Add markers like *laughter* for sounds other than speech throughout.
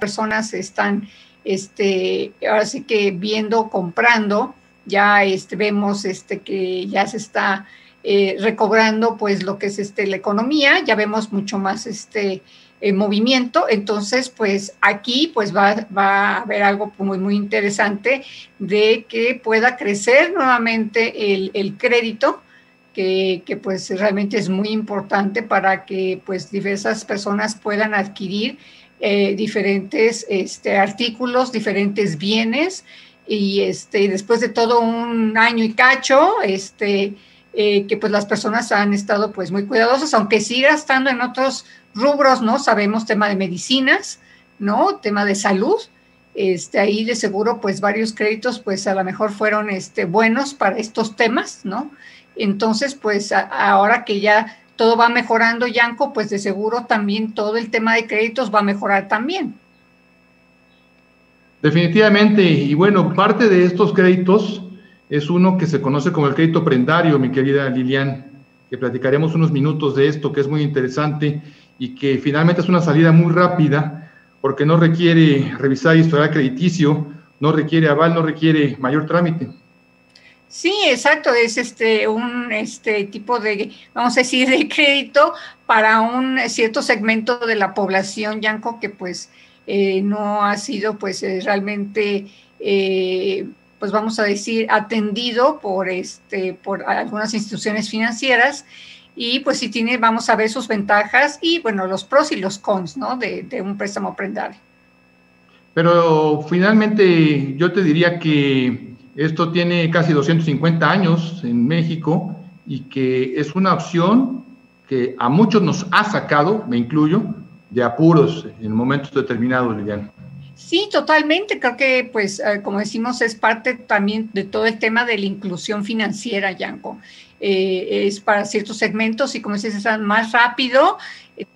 Personas están, este, ahora sí que viendo, comprando, ya este, vemos este, que ya se está eh, recobrando pues lo que es este, la economía, ya vemos mucho más este eh, movimiento, entonces pues aquí pues va, a haber algo muy, muy interesante de que pueda crecer nuevamente el, el crédito, que, que, pues realmente es muy importante para que pues diversas personas puedan adquirir eh, diferentes este, artículos, diferentes bienes, y este, después de todo un año y cacho, este, eh, que pues las personas han estado pues muy cuidadosas, aunque siga estando en otros rubros, ¿no? Sabemos tema de medicinas, ¿no? Tema de salud, este, ahí de seguro pues varios créditos pues a lo mejor fueron este, buenos para estos temas, ¿no? Entonces pues ahora que ya todo va mejorando, Yanko, pues de seguro también todo el tema de créditos va a mejorar también. Definitivamente, y bueno, parte de estos créditos es uno que se conoce como el crédito prendario, mi querida Lilian, que platicaremos unos minutos de esto, que es muy interesante y que finalmente es una salida muy rápida, porque no requiere revisar historial crediticio, no requiere aval, no requiere mayor trámite. Sí, exacto, es este un este tipo de, vamos a decir, de crédito para un cierto segmento de la población, Yanko, que pues eh, no ha sido pues eh, realmente, eh, pues vamos a decir, atendido por, este, por algunas instituciones financieras y pues sí tiene, vamos a ver sus ventajas y bueno, los pros y los cons, ¿no? De, un préstamo prendario. Pero finalmente yo te diría que esto tiene casi 250 años en México y que es una opción que a muchos nos ha sacado, me incluyo, de apuros en momentos determinados, Liliana. Sí, totalmente. Creo que, pues, eh, como decimos, es parte también de todo el tema de la inclusión financiera, Yanko. Eh, es para ciertos segmentos y como dices, están más rápido,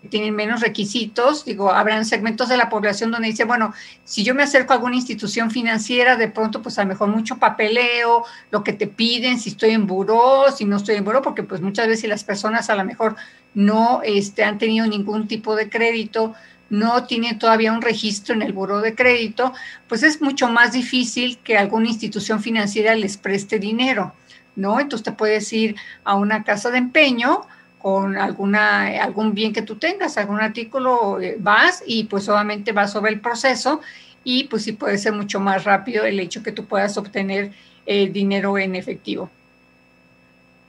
tienen menos requisitos. Digo, habrán segmentos de la población donde dice, bueno, si yo me acerco a alguna institución financiera, de pronto, pues a lo mejor mucho papeleo, lo que te piden, si estoy en buró, si no estoy en buró, porque pues muchas veces las personas a lo mejor no este, han tenido ningún tipo de crédito, no tienen todavía un registro en el buró de crédito, pues es mucho más difícil que alguna institución financiera les preste dinero. ¿no? Entonces te puedes ir a una casa de empeño con alguna, algún bien que tú tengas, algún artículo, eh, vas y pues obviamente vas sobre el proceso y pues sí puede ser mucho más rápido el hecho que tú puedas obtener eh, dinero en efectivo.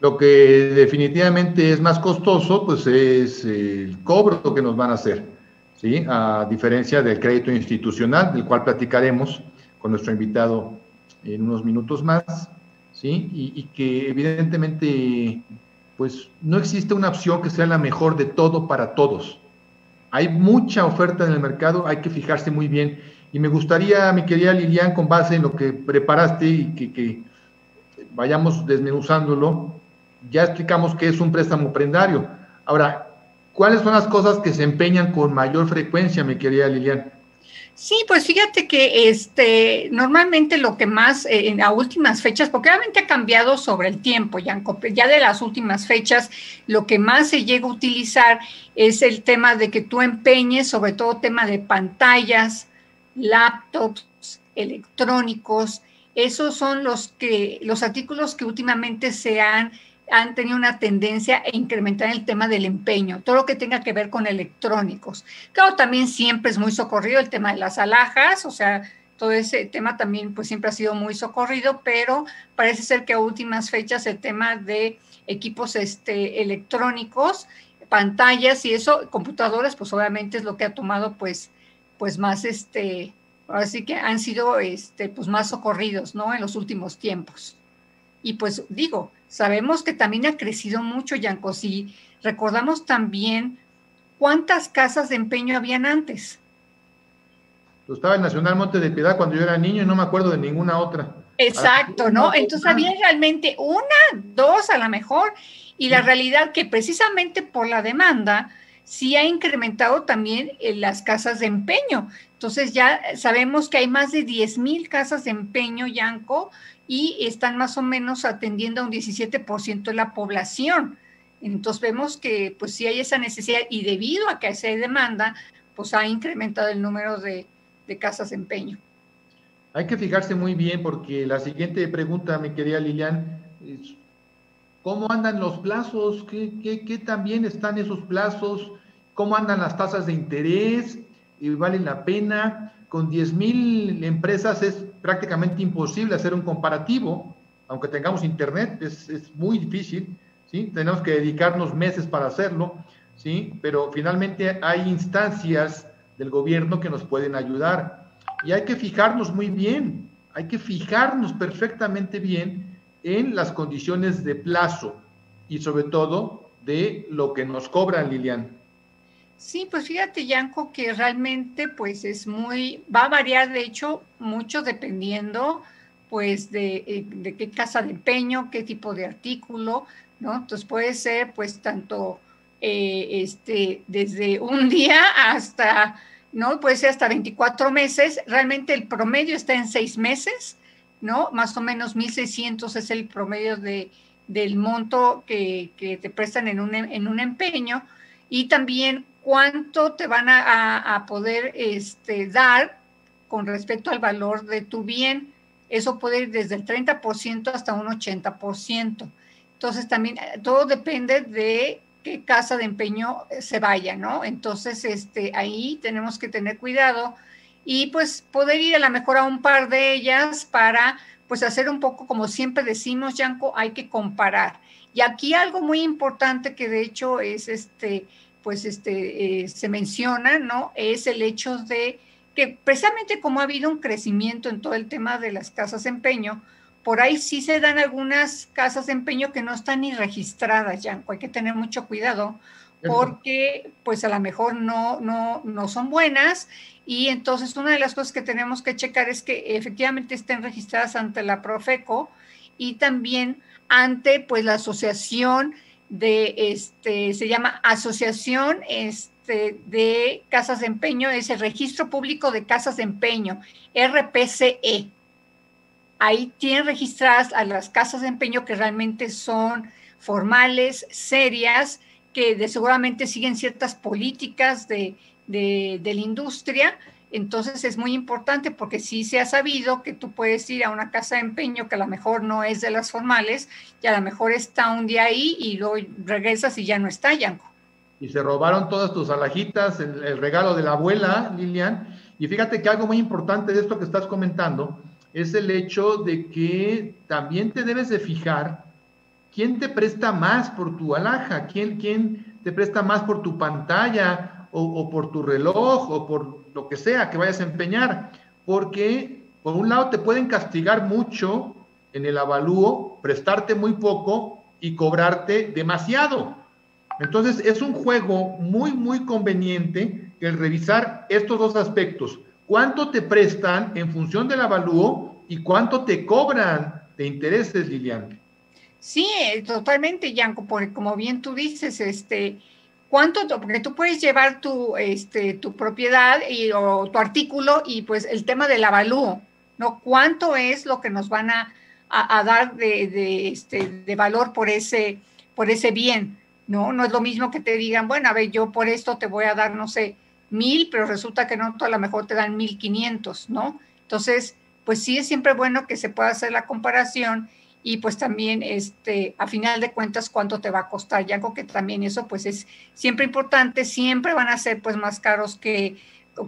Lo que definitivamente es más costoso, pues es el cobro que nos van a hacer, ¿sí? A diferencia del crédito institucional, del cual platicaremos con nuestro invitado en unos minutos más. ¿sí? Y, que evidentemente, pues no existe una opción que sea la mejor de todo para todos. Hay mucha oferta en el mercado, hay que fijarse muy bien. Y me gustaría, mi querida Lilian, con base en lo que preparaste y que, que vayamos desmenuzándolo, ya explicamos qué es un préstamo prendario. Ahora, ¿cuáles son las cosas que se empeñan con mayor frecuencia, mi querida Lilian? Sí, pues fíjate que este, normalmente lo que más eh, en las últimas fechas, porque obviamente ha cambiado sobre el tiempo, ya, ya de las últimas fechas, lo que más se llega a utilizar es el tema de que tú empeñes, sobre todo tema de pantallas, laptops, electrónicos, esos son los que los artículos que últimamente se han han tenido una tendencia a incrementar el tema del empeño, todo lo que tenga que ver con electrónicos. Claro, también siempre es muy socorrido el tema de las alhajas, o sea, todo ese tema también pues siempre ha sido muy socorrido, pero parece ser que a últimas fechas el tema de equipos este, electrónicos, pantallas y eso, computadoras, pues obviamente es lo que ha tomado pues, pues más, este, así que han sido este, pues más socorridos, ¿no? En los últimos tiempos. Y pues digo, sabemos que también ha crecido mucho, Yanko, si recordamos también cuántas casas de empeño habían antes estaba en Nacional Monte de Piedad cuando yo era niño y no me acuerdo de ninguna otra. Exacto, ¿no? Entonces había realmente una, dos a lo mejor, y la realidad que precisamente por la demanda sí ha incrementado también en las casas de empeño. Entonces ya sabemos que hay más de 10 mil casas de empeño, Yanco, y están más o menos atendiendo a un 17% de la población. Entonces vemos que pues sí hay esa necesidad y debido a que hay demanda, pues ha incrementado el número de, de casas de empeño. Hay que fijarse muy bien porque la siguiente pregunta, mi querida Lilian, es, ¿cómo andan los plazos? ¿Qué, qué, qué también están esos plazos? ¿Cómo andan las tasas de interés? ¿Y ¿Valen la pena? Con 10 mil empresas es prácticamente imposible hacer un comparativo, aunque tengamos internet, es, es muy difícil, ¿sí? Tenemos que dedicarnos meses para hacerlo, ¿sí? Pero finalmente hay instancias del gobierno que nos pueden ayudar. Y hay que fijarnos muy bien, hay que fijarnos perfectamente bien en las condiciones de plazo y sobre todo de lo que nos cobran, Lilian. Sí, pues fíjate, Yanko, que realmente pues es muy, va a variar de hecho mucho dependiendo pues de, eh, de qué casa de empeño, qué tipo de artículo, ¿no? Entonces puede ser pues tanto eh, este, desde un *laughs* día hasta, ¿no? Puede ser hasta 24 meses. Realmente el promedio está en seis meses, ¿no? Más o menos 1.600 es el promedio de, del monto que, te prestan en un, en un empeño. Y también cuánto te van a, poder este, dar con respecto al valor de tu bien. Eso puede ir desde el 30% hasta un 80%. Entonces también eh, todo depende de qué casa de empeño eh, se vaya, ¿no? Entonces, este, ahí tenemos que tener cuidado y pues poder ir a la mejor a un par de ellas para pues hacer un poco como siempre decimos, Yanko, hay que comparar. Y aquí algo muy importante que de hecho es este, pues este, eh, se menciona, ¿no? Es el hecho de que precisamente como ha habido un crecimiento en todo el tema de las casas de empeño, por ahí sí se dan algunas casas de empeño que no están ni registradas, Yanko. Hay que tener mucho cuidado porque pues a lo mejor no, no, no son buenas y entonces una de las cosas que tenemos que checar es que efectivamente estén registradas ante la Profeco y también ante pues la asociación de este se llama Asociación este, de Casas de Empeño, es el Registro Público de Casas de Empeño, RPCE ahí tienen registradas a las casas de empeño que realmente son formales, serias, que seguramente siguen ciertas políticas de, de, la industria. Entonces es muy importante porque sí se ha sabido que tú puedes ir a una casa de empeño que a lo mejor no es de las formales y a lo mejor está un día ahí y luego regresas y ya no está, Yanko. Y se robaron todas tus alajitas, el regalo de la abuela, Lilian. Y fíjate que algo muy importante de esto que estás comentando es el hecho de que también te debes de fijar quién te presta más por tu alhaja, quién, quién te presta más por tu pantalla o, por tu reloj o por lo que sea que vayas a empeñar, porque por un lado te pueden castigar mucho en el avalúo, prestarte muy poco y cobrarte demasiado. Entonces es un juego muy, muy conveniente el revisar estos dos aspectos cuánto te prestan en función del avalúo y cuánto te cobran de intereses, Lilian. Sí, eh, totalmente, Yanko, porque como bien tú dices, este, cuánto, porque tú puedes llevar tu, este, tu propiedad y, o tu artículo y pues el tema del avalúo, ¿no? ¿Cuánto es lo que nos van a, dar de, de, este, de valor por ese, por ese bien? ¿no? No es lo mismo que te digan, bueno, a ver, yo por esto te voy a dar, no sé, mil, pero resulta que no, a lo mejor te dan mil quinientos, ¿no? Entonces, pues sí es siempre bueno que se pueda hacer la comparación y pues también este a final de cuentas cuánto te va a costar ya que también eso pues es siempre importante siempre van a ser pues más caros que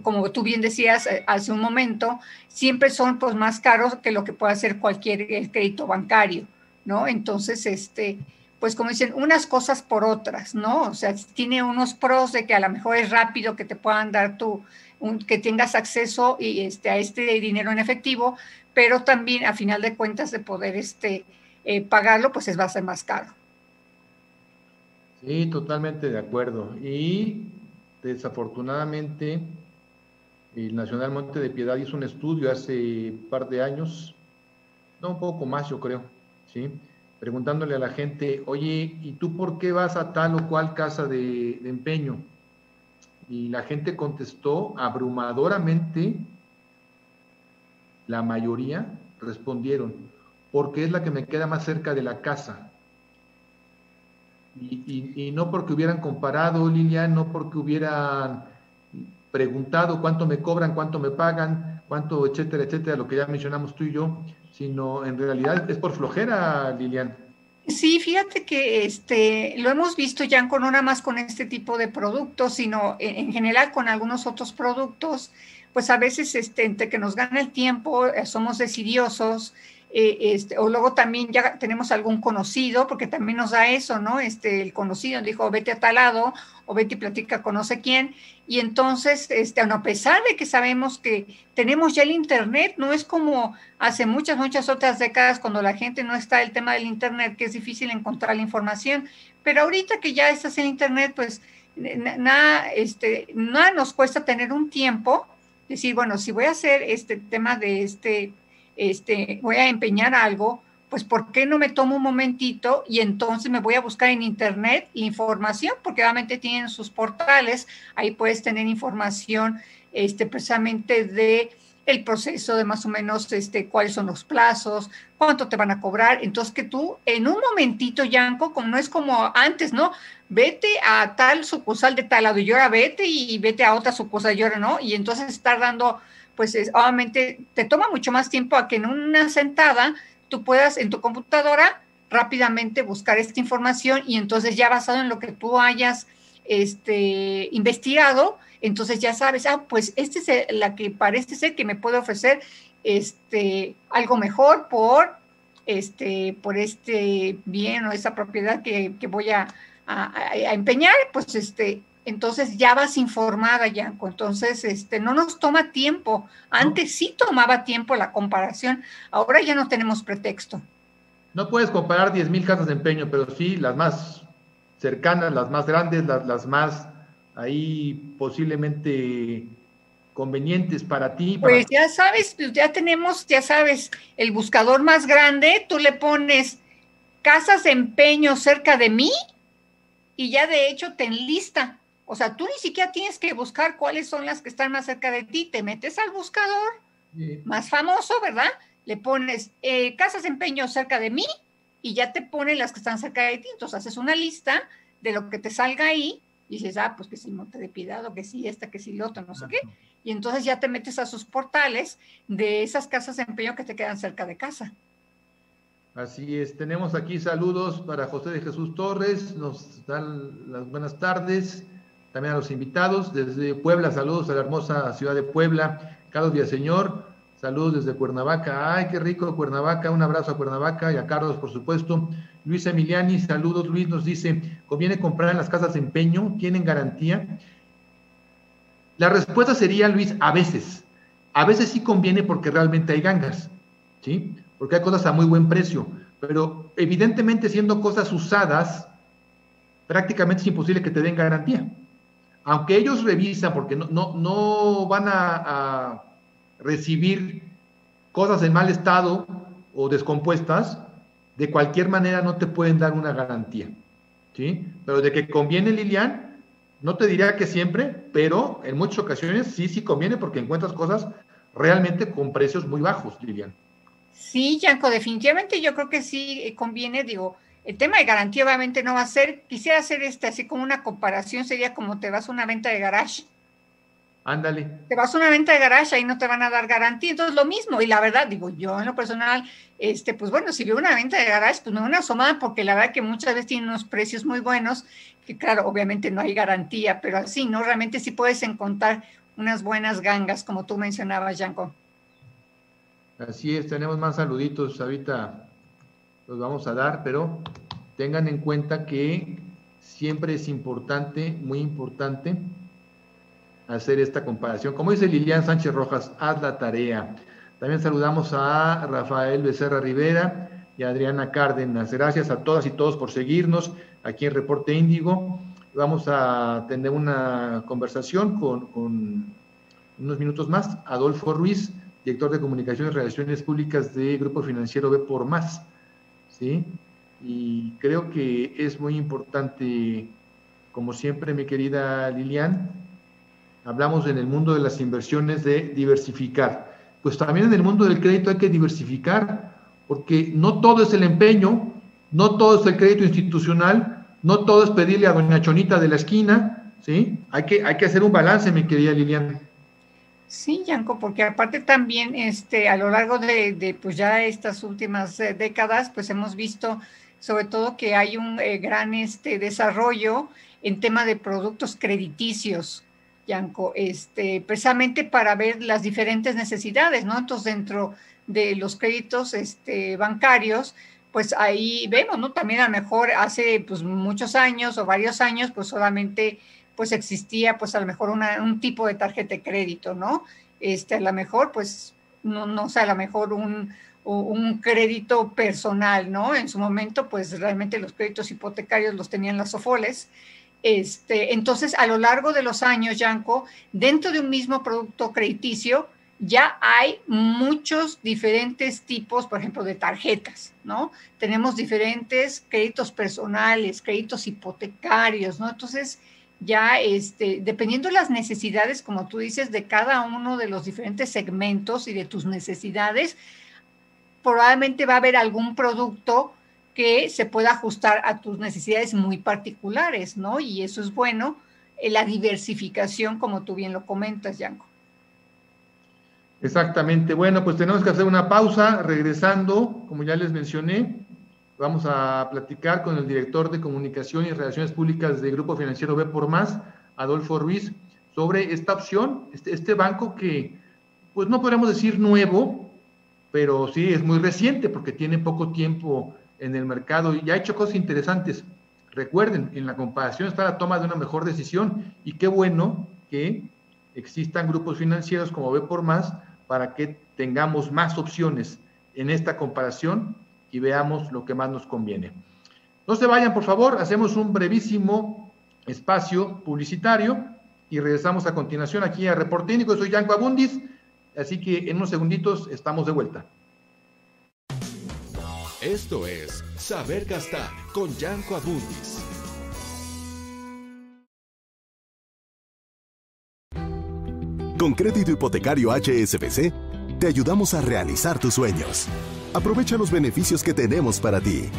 como tú bien decías eh, hace un momento siempre son pues más caros que lo que pueda hacer cualquier eh, crédito bancario no entonces este pues como dicen, unas cosas por otras, ¿no? O sea, tiene unos pros de que a lo mejor es rápido que te puedan dar tu, que tengas acceso y, este, a este dinero en efectivo, pero también a final de cuentas de poder este, eh, pagarlo, pues es, va a ser más caro. Sí, totalmente de acuerdo. Y desafortunadamente el Nacional Monte de Piedad hizo un estudio hace un par de años, no un poco más yo creo, ¿sí? preguntándole a la gente, oye, ¿y tú por qué vas a tal o cual casa de, empeño? Y la gente contestó abrumadoramente, la mayoría respondieron, porque es la que me queda más cerca de la casa. Y, y, no porque hubieran comparado, Lilian, no porque hubieran preguntado cuánto me cobran, cuánto me pagan, cuánto, etcétera, etcétera, lo que ya mencionamos tú y yo, sino en realidad es por flojera, Lilian. Sí, fíjate que este lo hemos visto ya no nada más con este tipo de productos, sino en, general con algunos otros productos, pues a veces este, entre que nos gana el tiempo, eh, somos decidiosos, eh, este, o luego también ya tenemos algún conocido, porque también nos da eso, ¿no? Este, el conocido dijo, vete a tal lado, o vete y platica con no sé quién, y entonces, este, a pesar de que sabemos que tenemos ya el Internet, no es como hace muchas, muchas otras décadas cuando la gente no está el tema del Internet, que es difícil encontrar la información, pero ahorita que ya estás en Internet, pues nada, este, nada nos cuesta tener un tiempo, decir, bueno, si voy a hacer este tema de este este, voy a empeñar algo, pues ¿por qué no me tomo un momentito y entonces me voy a buscar en internet información? Porque obviamente tienen sus portales, ahí puedes tener información este, precisamente de el proceso de más o menos este, cuáles son los plazos, cuánto te van a cobrar. Entonces que tú en un momentito, Yanko, como no es como antes, ¿no? Vete a tal sucursal de tal lado y ahora vete y vete a otra sucursal y ahora no. Y entonces estar dando pues obviamente te toma mucho más tiempo a que en una sentada tú puedas en tu computadora rápidamente buscar esta información y entonces ya basado en lo que tú hayas este, investigado, entonces ya sabes, ah, pues esta es la que parece ser que me puede ofrecer este, algo mejor por este, por este bien o esa propiedad que, voy a, a, empeñar, pues este, entonces ya vas informada, Yanko. Entonces, este, no nos toma tiempo. Antes sí tomaba tiempo la comparación, ahora ya no tenemos pretexto. No puedes comparar 10 mil casas de empeño, pero sí las más cercanas, las más grandes, las, las más ahí posiblemente convenientes para ti. Pues ya sabes, pues ya tenemos, ya sabes, el buscador más grande, tú le pones casas de empeño cerca de mí y ya de hecho te enlista o sea, tú ni siquiera tienes que buscar cuáles son las que están más cerca de ti. Te metes al buscador más famoso, ¿verdad? Le pones eh, casas de empeño cerca de mí y ya te pone las que están cerca de ti. Entonces haces una lista de lo que te salga ahí y dices, ah, pues que si Monte de Piedad o que sí esta, que sí lo otro, no sé qué. Y entonces ya te metes a sus portales de esas casas de empeño que te quedan cerca de casa. Así es, tenemos aquí saludos para José de Jesús Torres, nos dan las buenas tardes también a los invitados. Desde Puebla, saludos a la hermosa ciudad de Puebla. Carlos Villaseñor, saludos desde Cuernavaca. Ay, qué rico Cuernavaca. Un abrazo a Cuernavaca y a Carlos, por supuesto. Luis Emiliani, saludos. Luis nos dice, ¿conviene comprar en las casas de empeño? ¿Tienen garantía? La respuesta sería, Luis, a veces. A veces sí conviene porque realmente hay gangas, ¿sí? Porque hay cosas a muy buen precio. Pero evidentemente siendo cosas usadas, prácticamente es imposible que te den garantía aunque ellos revisan, porque no, no, van a, recibir cosas en mal estado o descompuestas, de cualquier manera no te pueden dar una garantía. ¿sí? Pero de que conviene, Lilian, no te diría que siempre, pero en muchas ocasiones sí, sí conviene porque encuentras cosas realmente con precios muy bajos, Lilian. Sí, Yanko, definitivamente yo creo que sí conviene, digo, el tema de garantía obviamente no va a ser, quisiera hacer este así como una comparación, sería como te vas a una venta de garage. Ándale. Te vas a una venta de garage y no te van a dar garantía. Entonces, lo mismo. Y la verdad, digo, yo en lo personal, este, pues bueno, si veo una venta de garage, pues me una asomada porque la verdad que muchas veces tienen unos precios muy buenos, que claro, obviamente no hay garantía, pero así, ¿no? Realmente sí puedes encontrar unas buenas gangas, como tú mencionabas, Yanko. Así es, tenemos más saluditos, ahorita los vamos a dar, pero tengan en cuenta que siempre es importante, muy importante, hacer esta comparación. Como dice Lilian Sánchez Rojas, haz la tarea. También saludamos a Rafael Becerra Rivera y a Adriana Cárdenas. Gracias a todas y todos por seguirnos aquí en Reporte Índigo. Vamos a tener una conversación con, unos minutos más. Adolfo Ruiz, director de Comunicaciones y Relaciones Públicas de Grupo Financiero B por Más. ¿sí? Y creo que es muy importante, como siempre, mi querida Lilian, hablamos en el mundo de las inversiones de diversificar. Pues también en el mundo del crédito hay que diversificar, porque no todo es el empeño, no todo es el crédito institucional, no todo es pedirle a doña Chonita de la esquina, ¿sí? Hay que, hay que hacer un balance, mi querida Lilian. Sí, Yanko, porque aparte también este, a lo largo de, de pues ya estas últimas eh, décadas, pues hemos visto sobre todo que hay un eh, gran este, desarrollo en tema de productos crediticios, Yanko, este, precisamente para ver las diferentes necesidades, ¿no? Entonces, dentro de los créditos este, bancarios, pues ahí vemos, ¿no? También a lo mejor hace pues muchos años o varios años, pues solamente pues existía pues a lo mejor un tipo de tarjeta de crédito, ¿no? Este, a lo mejor pues no, no sé, a lo mejor un, un crédito personal, ¿no? En su momento, pues realmente los créditos hipotecarios los tenían las SOFOLES. Este, entonces, a lo largo de los años, Yanko, dentro de un mismo producto crediticio, ya hay muchos diferentes tipos, por ejemplo, de tarjetas, ¿no? Tenemos diferentes créditos personales, créditos hipotecarios, ¿no? Entonces, ya este, dependiendo de las necesidades, como tú dices, de cada uno de los diferentes segmentos y de tus necesidades, probablemente va a haber algún producto que se pueda ajustar a tus necesidades muy particulares, ¿no? Y eso es bueno, eh, la diversificación, como tú bien lo comentas, Yanko. Exactamente. Bueno, pues tenemos que hacer una pausa. Regresando, como ya les mencioné, vamos a platicar con el director de Comunicación y Relaciones Públicas del Grupo Financiero B por Más, Adolfo Ruiz, sobre esta opción, este, este banco que, pues no podemos decir nuevo, pero sí es muy reciente porque tiene poco tiempo en el mercado y ha hecho cosas interesantes. Recuerden, en la comparación está la toma de una mejor decisión y qué bueno que existan grupos financieros como B por más para que tengamos más opciones en esta comparación y veamos lo que más nos conviene. No se vayan, por favor, hacemos un brevísimo espacio publicitario y regresamos a continuación aquí a Reportínico. Soy Yanko Abundis Así que en unos segunditos estamos de vuelta. Esto es Saber Gastar con Yanko Abundis. Con crédito hipotecario HSBC, te ayudamos a realizar tus sueños. Aprovecha los beneficios que tenemos para ti.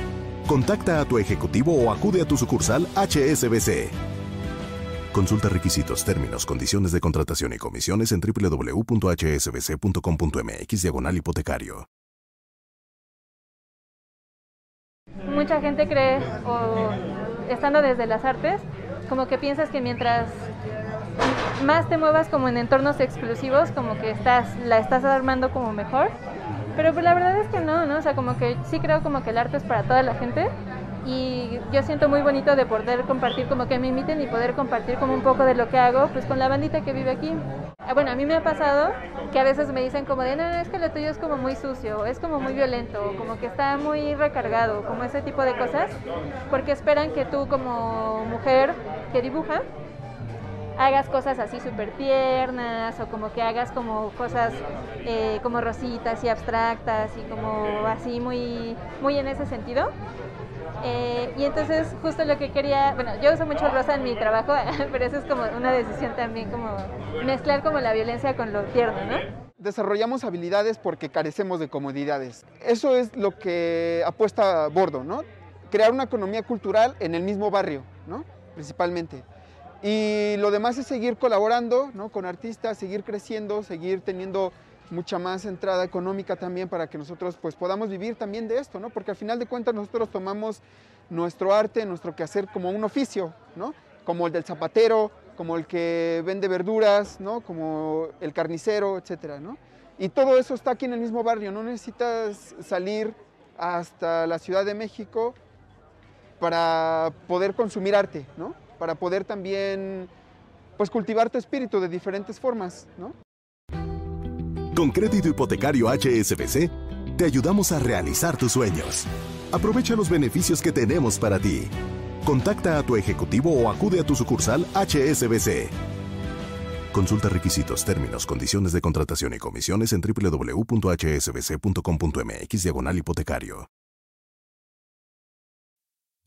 Contacta a tu ejecutivo o acude a tu sucursal HSBC. Consulta requisitos, términos, condiciones de contratación y comisiones en www.hsbc.com.mx diagonal hipotecario. Mucha gente cree, o estando desde las artes, como que piensas que mientras más te muevas como en entornos exclusivos, como que estás, la estás armando como mejor. Pero pues la verdad es que no, ¿no? O sea, como que sí creo como que el arte es para toda la gente y yo siento muy bonito de poder compartir como que me inviten y poder compartir como un poco de lo que hago pues con la bandita que vive aquí. Ah, bueno, a mí me ha pasado que a veces me dicen como de, no, no, es que lo tuyo es como muy sucio, es como muy violento, como que está muy recargado, como ese tipo de cosas, porque esperan que tú como mujer que dibuja, hagas cosas así súper tiernas o como que hagas como cosas eh, como rositas y abstractas y como así muy, muy en ese sentido. Eh, y entonces justo lo que quería, bueno, yo uso mucho rosa en mi trabajo, *laughs* pero eso es como una decisión también, como mezclar como la violencia con lo tierno, ¿no? Desarrollamos habilidades porque carecemos de comodidades. Eso es lo que apuesta Bordo, ¿no? Crear una economía cultural en el mismo barrio, ¿no? Principalmente. Y lo demás es seguir colaborando ¿no? con artistas, seguir creciendo, seguir teniendo mucha más entrada económica también para que nosotros pues podamos vivir también de esto, ¿no? Porque al final de cuentas nosotros tomamos nuestro arte, nuestro quehacer como un oficio, ¿no? Como el del zapatero, como el que vende verduras, ¿no? Como el carnicero, etcétera, ¿no? Y todo eso está aquí en el mismo barrio, no necesitas salir hasta la Ciudad de México para poder consumir arte, ¿no? Para poder también pues cultivar tu espíritu de diferentes formas, ¿no? Con crédito hipotecario HSBC, te ayudamos a realizar tus sueños. Aprovecha los beneficios que tenemos para ti. Contacta a tu ejecutivo o acude a tu sucursal HSBC. Consulta requisitos, términos, condiciones de contratación y comisiones en www.hsbc.com.mx diagonal hipotecario.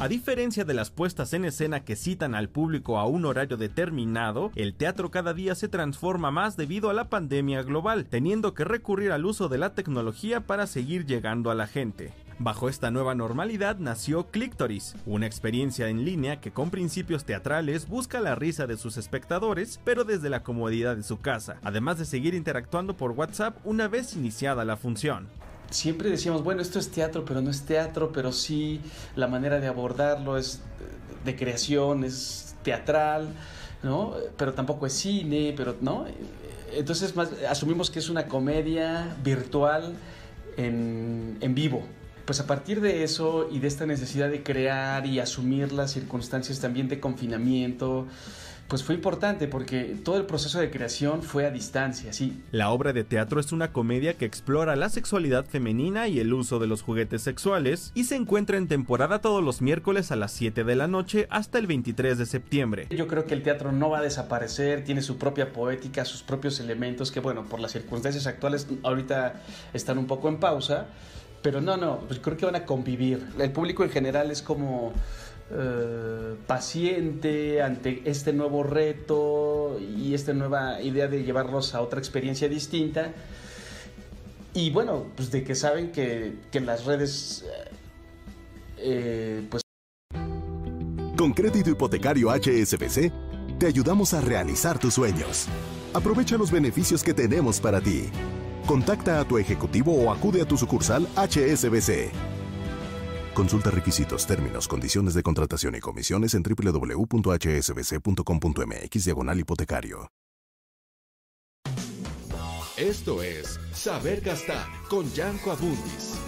A diferencia de las puestas en escena que citan al público a un horario determinado, el teatro cada día se transforma más debido a la pandemia global, teniendo que recurrir al uso de la tecnología para seguir llegando a la gente. Bajo esta nueva normalidad nació Clictoris, una experiencia en línea que con principios teatrales busca la risa de sus espectadores, pero desde la comodidad de su casa, además de seguir interactuando por WhatsApp una vez iniciada la función siempre decíamos, bueno, esto es teatro, pero no es teatro, pero sí la manera de abordarlo es de creación, es teatral, ¿no? Pero tampoco es cine, pero, ¿no? Entonces más, asumimos que es una comedia virtual en, en vivo. Pues a partir de eso y de esta necesidad de crear y asumir las circunstancias también de confinamiento, pues fue importante porque todo el proceso de creación fue a distancia, sí. La obra de teatro es una comedia que explora la sexualidad femenina y el uso de los juguetes sexuales y se encuentra en temporada todos los miércoles a las 7 de la noche hasta el 23 de septiembre. Yo creo que el teatro no va a desaparecer, tiene su propia poética, sus propios elementos que bueno, por las circunstancias actuales ahorita están un poco en pausa, pero no, no, pues creo que van a convivir. El público en general es como eh, paciente ante este nuevo reto y esta nueva idea de llevarlos a otra experiencia distinta. Y bueno, pues de que saben que, que las redes, eh, pues... Con crédito hipotecario HSBC, te ayudamos a realizar tus sueños. Aprovecha los beneficios que tenemos para ti. Contacta a tu ejecutivo o acude a tu sucursal HSBC. Consulta requisitos, términos, condiciones de contratación y comisiones en www.hsbc.com.mx diagonal hipotecario. Esto es Saber Gastar con Yanko Abundis.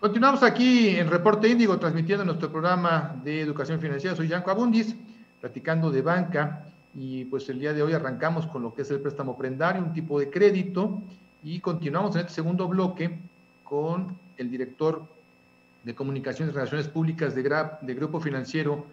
Continuamos aquí en Reporte Índigo, transmitiendo nuestro programa de educación financiera. Soy Yanko Abundis, platicando de banca. Y pues el día de hoy arrancamos con lo que es el préstamo prendario, un tipo de crédito y continuamos en este segundo bloque con el director de Comunicaciones y Relaciones Públicas de, de Grupo Financiero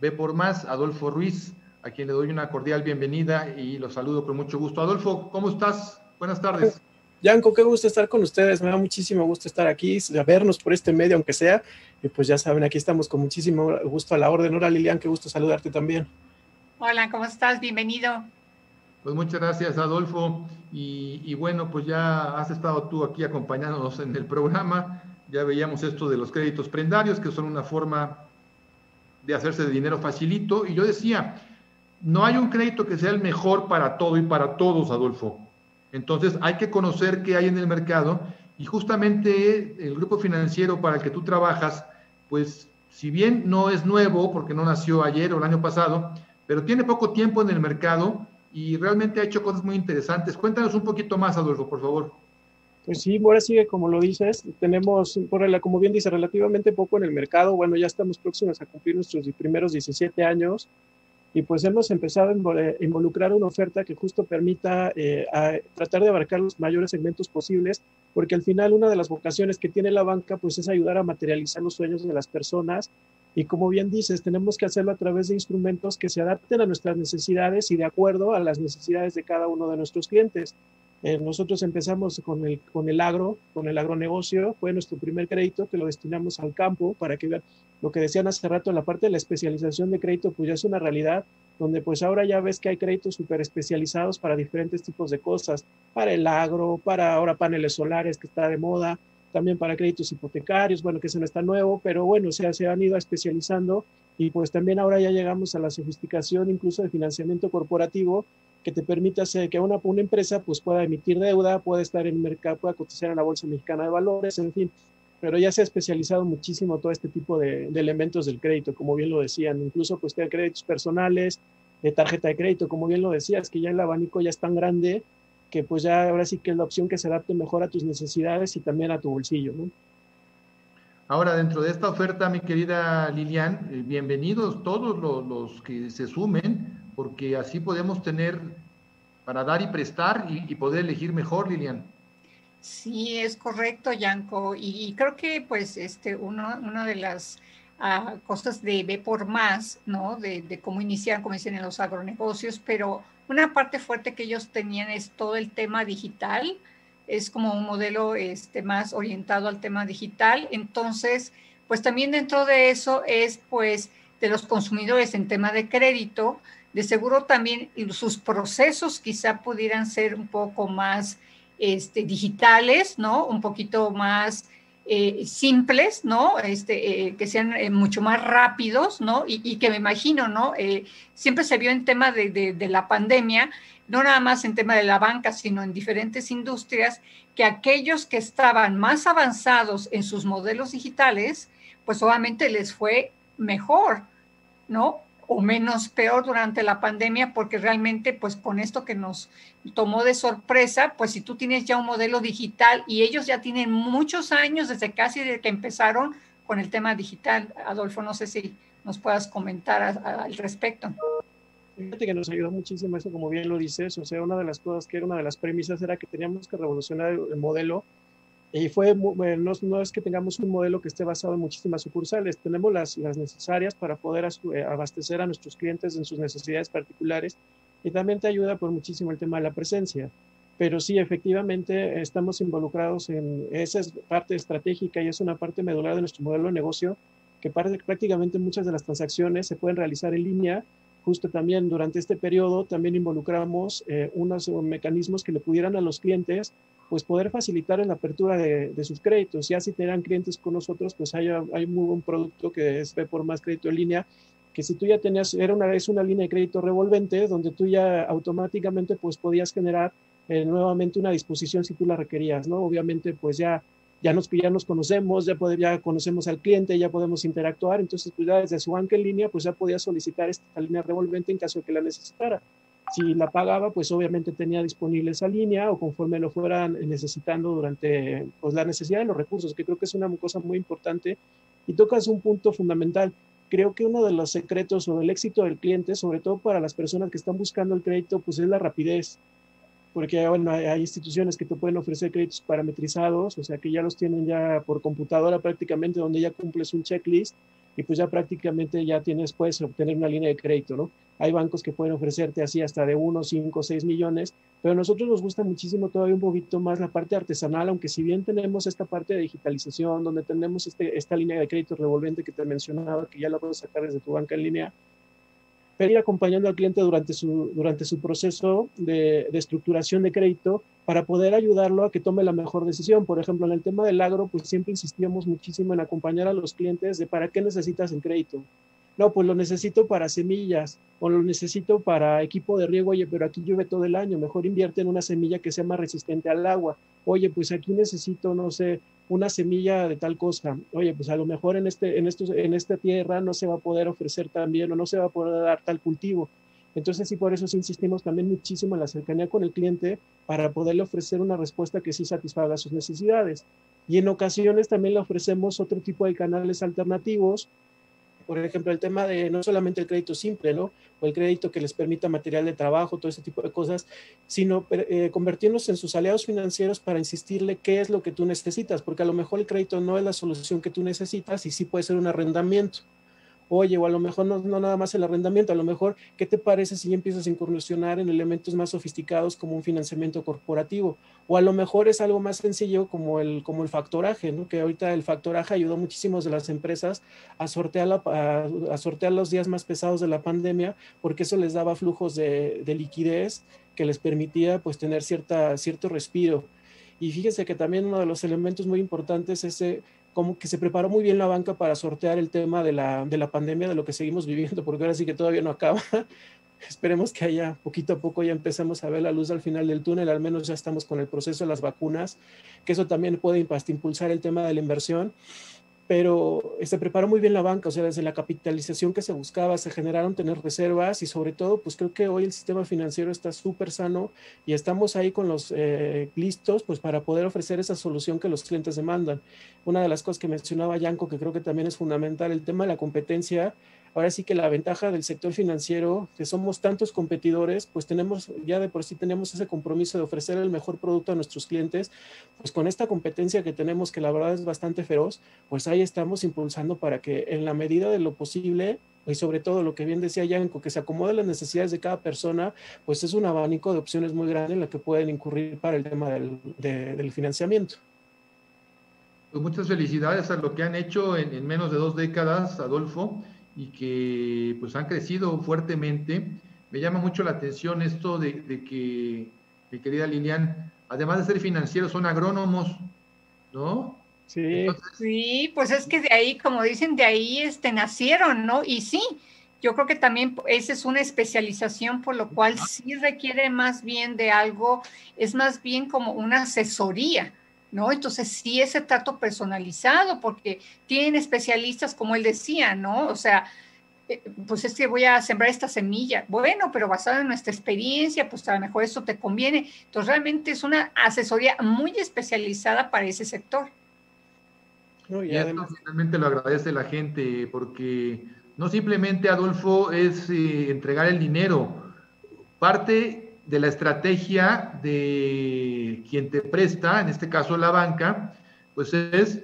B por Más, Adolfo Ruiz, a quien le doy una cordial bienvenida y lo saludo con mucho gusto. Adolfo, ¿cómo estás? Buenas tardes. Yanko, qué gusto estar con ustedes, me da muchísimo gusto estar aquí, vernos por este medio, aunque sea, y pues ya saben, aquí estamos con muchísimo gusto a la orden. Hola Lilian, qué gusto saludarte también. Hola, ¿cómo estás? Bienvenido. Pues muchas gracias, Adolfo. Y, bueno, pues ya has estado tú aquí acompañándonos en el programa. Ya veíamos esto de los créditos prendarios, que son una forma de hacerse de dinero facilito. Y yo decía, no hay un crédito que sea el mejor para todo y para todos, Adolfo. Entonces hay que conocer qué hay en el mercado y justamente el grupo financiero para el que tú trabajas, pues si bien no es nuevo porque no nació ayer o el año pasado, pero tiene poco tiempo en el mercado y realmente ha hecho cosas muy interesantes. Cuéntanos un poquito más, Adolfo, por favor. Pues sí, ahora sigue como lo dices, tenemos, como bien dice, relativamente poco en el mercado. Bueno, ya estamos próximos a cumplir nuestros primeros 17 años y pues hemos empezado a involucrar una oferta que justo permita eh, tratar de abarcar los mayores segmentos posibles, porque al final una de las vocaciones que tiene la banca pues es ayudar a materializar los sueños de las personas y como bien dices, tenemos que hacerlo a través de instrumentos que se adapten a nuestras necesidades y de acuerdo a las necesidades de cada uno de nuestros clientes. Eh, nosotros empezamos con el, con el agro, con el agronegocio, fue nuestro primer crédito que lo destinamos al campo para que vean lo que decían hace rato, la parte de la especialización de crédito, pues ya es una realidad, donde pues ahora ya ves que hay créditos súper especializados para diferentes tipos de cosas, para el agro, para ahora paneles solares que está de moda, también para créditos hipotecarios, bueno, que eso no está nuevo, pero bueno, o sea, se han ido especializando y pues también ahora ya llegamos a la sofisticación incluso de financiamiento corporativo que te permite hacer que una, una empresa pues pueda emitir deuda, pueda estar en el mercado, pueda cotizar en la Bolsa Mexicana de Valores, en fin, pero ya se ha especializado muchísimo todo este tipo de, elementos del crédito, como bien lo decían, incluso pues de créditos personales, de tarjeta de crédito, como bien lo decías, que ya el abanico ya es tan grande que pues ya ahora sí que es la opción que se adapte mejor a tus necesidades y también a tu bolsillo, ¿no? Ahora, dentro de esta oferta, mi querida Lilian, eh, bienvenidos todos los, que se sumen, porque así podemos tener para dar y prestar y, poder elegir mejor, Lilian. Sí, es correcto, Yanko. Y, creo que pues este, una de las ah, cosas de B por más, ¿no? De, de cómo iniciar, como dicen en los agronegocios, pero una parte fuerte que ellos tenían es todo el tema digital, es como un modelo este, más orientado al tema digital. Entonces, pues también dentro de eso es pues de los consumidores en tema de crédito, de seguro también sus procesos quizá pudieran ser un poco más este, digitales, ¿no? Un poquito más eh, simples, ¿no? Este, eh, que sean eh, mucho más rápidos, ¿no? Y, que me imagino, ¿no? siempre se vio en tema de, de, la pandemia, no nada más en tema de la banca, sino en diferentes industrias, que aquellos que estaban más avanzados en sus modelos digitales, pues obviamente les fue mejor, ¿no? O menos peor durante la pandemia, porque realmente, pues con esto que nos tomó de sorpresa, pues si tú tienes ya un modelo digital y ellos ya tienen muchos años desde casi desde que empezaron con el tema digital, Adolfo, no sé si nos puedas comentar al respecto. Fíjate que nos ayudó muchísimo eso, como bien lo dices, o sea, una de las cosas que era una de las premisas era que teníamos que revolucionar el modelo y fue, no, no, es que tengamos un modelo que esté basado en muchísimas sucursales, tenemos las, las necesarias para poder eh, abastecer a nuestros clientes en sus necesidades particulares y también te ayuda por muchísimo el tema de la presencia. Pero sí, efectivamente, estamos involucrados en esa parte estratégica y es una parte medular de nuestro modelo de negocio que prácticamente muchas de las transacciones se pueden realizar en línea. Justo también durante este periodo también involucramos eh, unos mecanismos que le pudieran a los clientes pues poder facilitar en la apertura de, sus créditos. Ya si tenían clientes con nosotros, pues hay, hay muy buen producto que es por más crédito en línea, que si tú ya tenías, era una vez una línea de crédito revolvente, donde tú ya automáticamente pues podías generar eh, nuevamente una disposición si tú la requerías, ¿no? Obviamente pues ya, ya, nos, ya nos conocemos, ya, ya conocemos al cliente, ya podemos interactuar, entonces pues ya desde su banca en línea pues ya podía solicitar esta línea revolvente en caso de que la necesitara. Si la pagaba, pues obviamente tenía disponible esa línea o conforme lo fueran necesitando durante pues, la necesidad de los recursos, que creo que es una cosa muy importante. Y tocas un punto fundamental. Creo que uno de los secretos o del éxito del cliente, sobre todo para las personas que están buscando el crédito, pues es la rapidez. Porque bueno, hay instituciones que te pueden ofrecer créditos parametrizados, o sea, que ya los tienen ya por computadora prácticamente, donde ya cumples un checklist y pues ya prácticamente ya tienes, puedes obtener una línea de crédito, ¿no? Hay bancos que pueden ofrecerte así hasta de 1, 5, 6 millones, pero a nosotros nos gusta muchísimo todavía un poquito más la parte artesanal, aunque si bien tenemos esta parte de digitalización, donde tenemos este, esta línea de crédito revolvente que te mencionaba, que ya la puedes sacar desde tu banca en línea, pero ir acompañando al cliente durante su, durante su proceso de, de, estructuración de crédito para poder ayudarlo a que tome la mejor decisión. Por ejemplo, en el tema del agro, pues siempre insistíamos muchísimo en acompañar a los clientes de para qué necesitas el crédito no, pues lo necesito para semillas o lo necesito para equipo de riego, oye, pero aquí llueve todo el año, mejor invierte en una semilla que sea más resistente al agua. Oye, pues aquí necesito, no sé, una semilla de tal cosa. Oye, pues a lo mejor en, este, en, estos, en esta tierra no se va a poder ofrecer también o no se va a poder dar tal cultivo. Entonces, sí, por eso insistimos también muchísimo en la cercanía con el cliente para poderle ofrecer una respuesta que sí satisfaga sus necesidades. Y en ocasiones también le ofrecemos otro tipo de canales alternativos por ejemplo, el tema de no solamente el crédito simple, ¿no? O el crédito que les permita material de trabajo, todo ese tipo de cosas, sino eh, en sus aliados financieros para insistirle qué es lo que tú necesitas, porque a lo mejor el crédito no es la solución que tú necesitas y sí puede ser un arrendamiento oye, o a lo mejor no, nada más el arrendamiento, a lo mejor, ¿qué te parece si empiezas a incursionar en elementos más sofisticados como un financiamiento corporativo? O a lo mejor es algo más sencillo como el, como el factoraje, ¿no? que ahorita el factoraje ayudó muchísimos de las empresas a sortear, a, sortear los días más pesados de la pandemia, porque eso les daba flujos de, de liquidez que les permitía pues tener cierta, cierto respiro. Y fíjense que también uno de los elementos muy importantes es ese como que se preparó muy bien la banca para sortear el tema de la, de la pandemia, de lo que seguimos viviendo, porque ahora sí que todavía no acaba. *laughs* Esperemos que haya poquito a poco ya empecemos a ver la luz al final del túnel, al menos ya estamos con el proceso de las vacunas, que eso también puede impulsar el tema de la inversión pero se preparó muy bien la banca, o sea, desde la capitalización que se buscaba, se generaron tener reservas y sobre todo, pues creo que hoy el sistema financiero está súper sano y estamos ahí con los eh, listos, pues para poder ofrecer esa solución que los clientes demandan. Una de las cosas que mencionaba Yanko, que creo que también es fundamental, el tema de la competencia, ahora sí que la ventaja del sector financiero, que somos tantos competidores, pues tenemos, ya de por sí tenemos ese compromiso de ofrecer el mejor producto a nuestros clientes, pues con esta competencia que tenemos, que la verdad es bastante feroz, pues ahí estamos impulsando para que en la medida de lo posible y sobre todo lo que bien decía Yanko, que se acomode las necesidades de cada persona, pues es un abanico de opciones muy grande en la que pueden incurrir para el tema del, del financiamiento. Pues muchas felicidades a lo que han hecho en, en menos de dos décadas, Adolfo y que pues han crecido fuertemente. Me llama mucho la atención esto de, que, mi querida Lilian, además de ser financieros, son agrónomos, ¿no? Sí. sí, pues es que de ahí, como dicen, de ahí este, nacieron, ¿no? Y sí, yo creo que también esa es una especialización, por lo cual sí requiere más bien de algo, es más bien como una asesoría, ¿no? Entonces sí ese trato personalizado, porque tienen especialistas, como él decía, ¿no? O sea, eh, pues es que voy a sembrar esta semilla. Bueno, pero basado en nuestra experiencia, pues a lo mejor eso te conviene. Entonces realmente es una asesoría muy especializada para ese sector. y, además... finalmente lo agradece la gente, porque no simplemente, Adolfo, es eh, entregar el dinero. Parte de la estrategia de quien te presta, en este caso la banca, pues es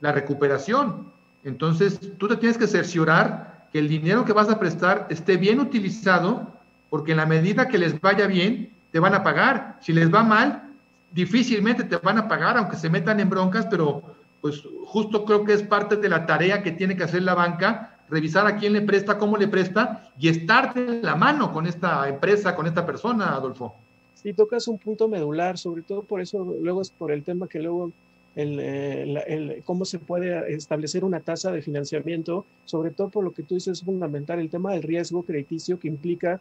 la recuperación. Entonces, tú te tienes que cerciorar que el dinero que vas a prestar esté bien utilizado, porque en la medida que les vaya bien, te van a pagar. Si les va mal, difícilmente te van a pagar, aunque se metan en broncas, pero pues justo creo que es parte de la tarea que tiene que hacer la banca revisar a quién le presta, cómo le presta y estar de la mano con esta empresa, con esta persona, Adolfo. Sí, tocas un punto medular, sobre todo por eso, luego es por el tema que luego el, el, cómo se puede establecer una tasa de financiamiento, sobre todo por lo que tú dices es fundamental, el tema del riesgo crediticio que implica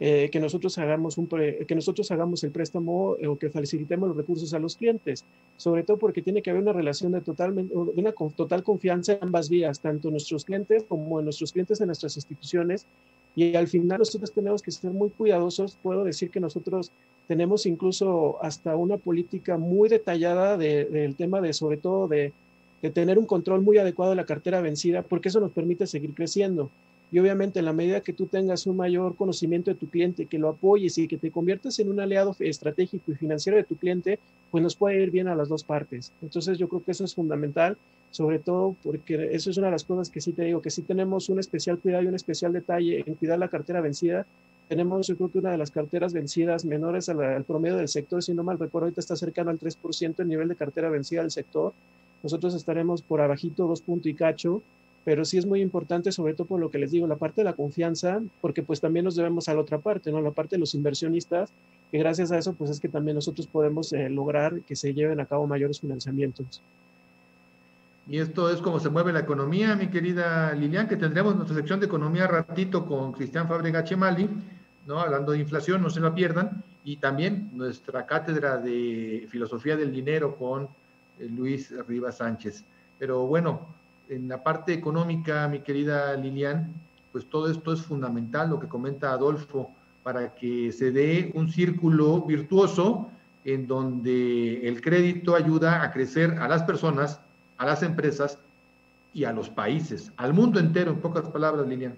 eh, que, nosotros hagamos un que nosotros hagamos el préstamo eh, o que facilitemos los recursos a los clientes, sobre todo porque tiene que haber una relación de, totalmente, de una total confianza en ambas vías, tanto nuestros clientes como en nuestros clientes en nuestras instituciones. Y al final nosotros tenemos que ser muy cuidadosos. Puedo decir que nosotros tenemos incluso hasta una política muy detallada del tema de, sobre todo, de, de tener un control muy adecuado de la cartera vencida, porque eso nos permite seguir creciendo. Y obviamente en la medida que tú tengas un mayor conocimiento de tu cliente, que lo apoyes y que te conviertas en un aliado estratégico y financiero de tu cliente, pues nos puede ir bien a las dos partes. Entonces yo creo que eso es fundamental, sobre todo porque eso es una de las cosas que sí te digo, que sí tenemos un especial cuidado y un especial detalle en cuidar la cartera vencida, tenemos yo creo que una de las carteras vencidas menores al, promedio del sector, si no mal recuerdo, ahorita está cercano al 3% el nivel de cartera vencida del sector. Nosotros estaremos por abajito, dos puntos y cacho, pero sí es muy importante, sobre todo por lo que les digo, la parte de la confianza, porque pues también nos debemos a la otra parte, ¿no? La parte de los inversionistas, que gracias a eso pues es que también nosotros podemos eh, lograr que se lleven a cabo mayores financiamientos. Y esto es como se mueve la economía, mi querida Lilian, que tendremos nuestra sección de economía ratito con Cristian Fábrega Chemali, ¿no? hablando de inflación, no se lo pierdan, y también nuestra cátedra de filosofía del dinero con eh, Luis Rivas Sánchez. Pero bueno, en la parte económica, mi querida Lilian, pues todo esto es fundamental, lo que comenta Adolfo, para que se dé un círculo virtuoso en donde el crédito ayuda a crecer a las personas, a las empresas y a los países, al mundo entero, en pocas palabras, Lilian.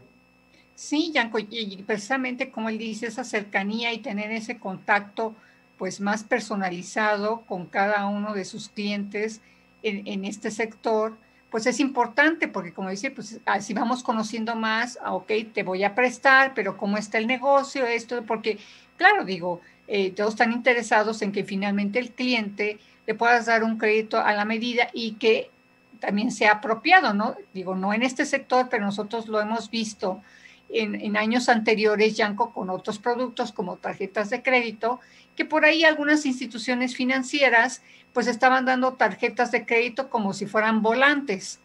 Sí, Yanko, y precisamente como él dice, esa cercanía y tener ese contacto pues más personalizado con cada uno de sus clientes en, en este sector, pues es importante porque como dice, pues así vamos conociendo más, ah, ok, te voy a prestar, pero cómo está el negocio, esto, porque claro, digo, eh, todos están interesados en que finalmente el cliente le puedas dar un crédito a la medida y que también sea apropiado, ¿no? Digo, no en este sector, pero nosotros lo hemos visto en, en años anteriores, Yanko, con otros productos como tarjetas de crédito, que por ahí algunas instituciones financieras pues estaban dando tarjetas de crédito como si fueran volantes.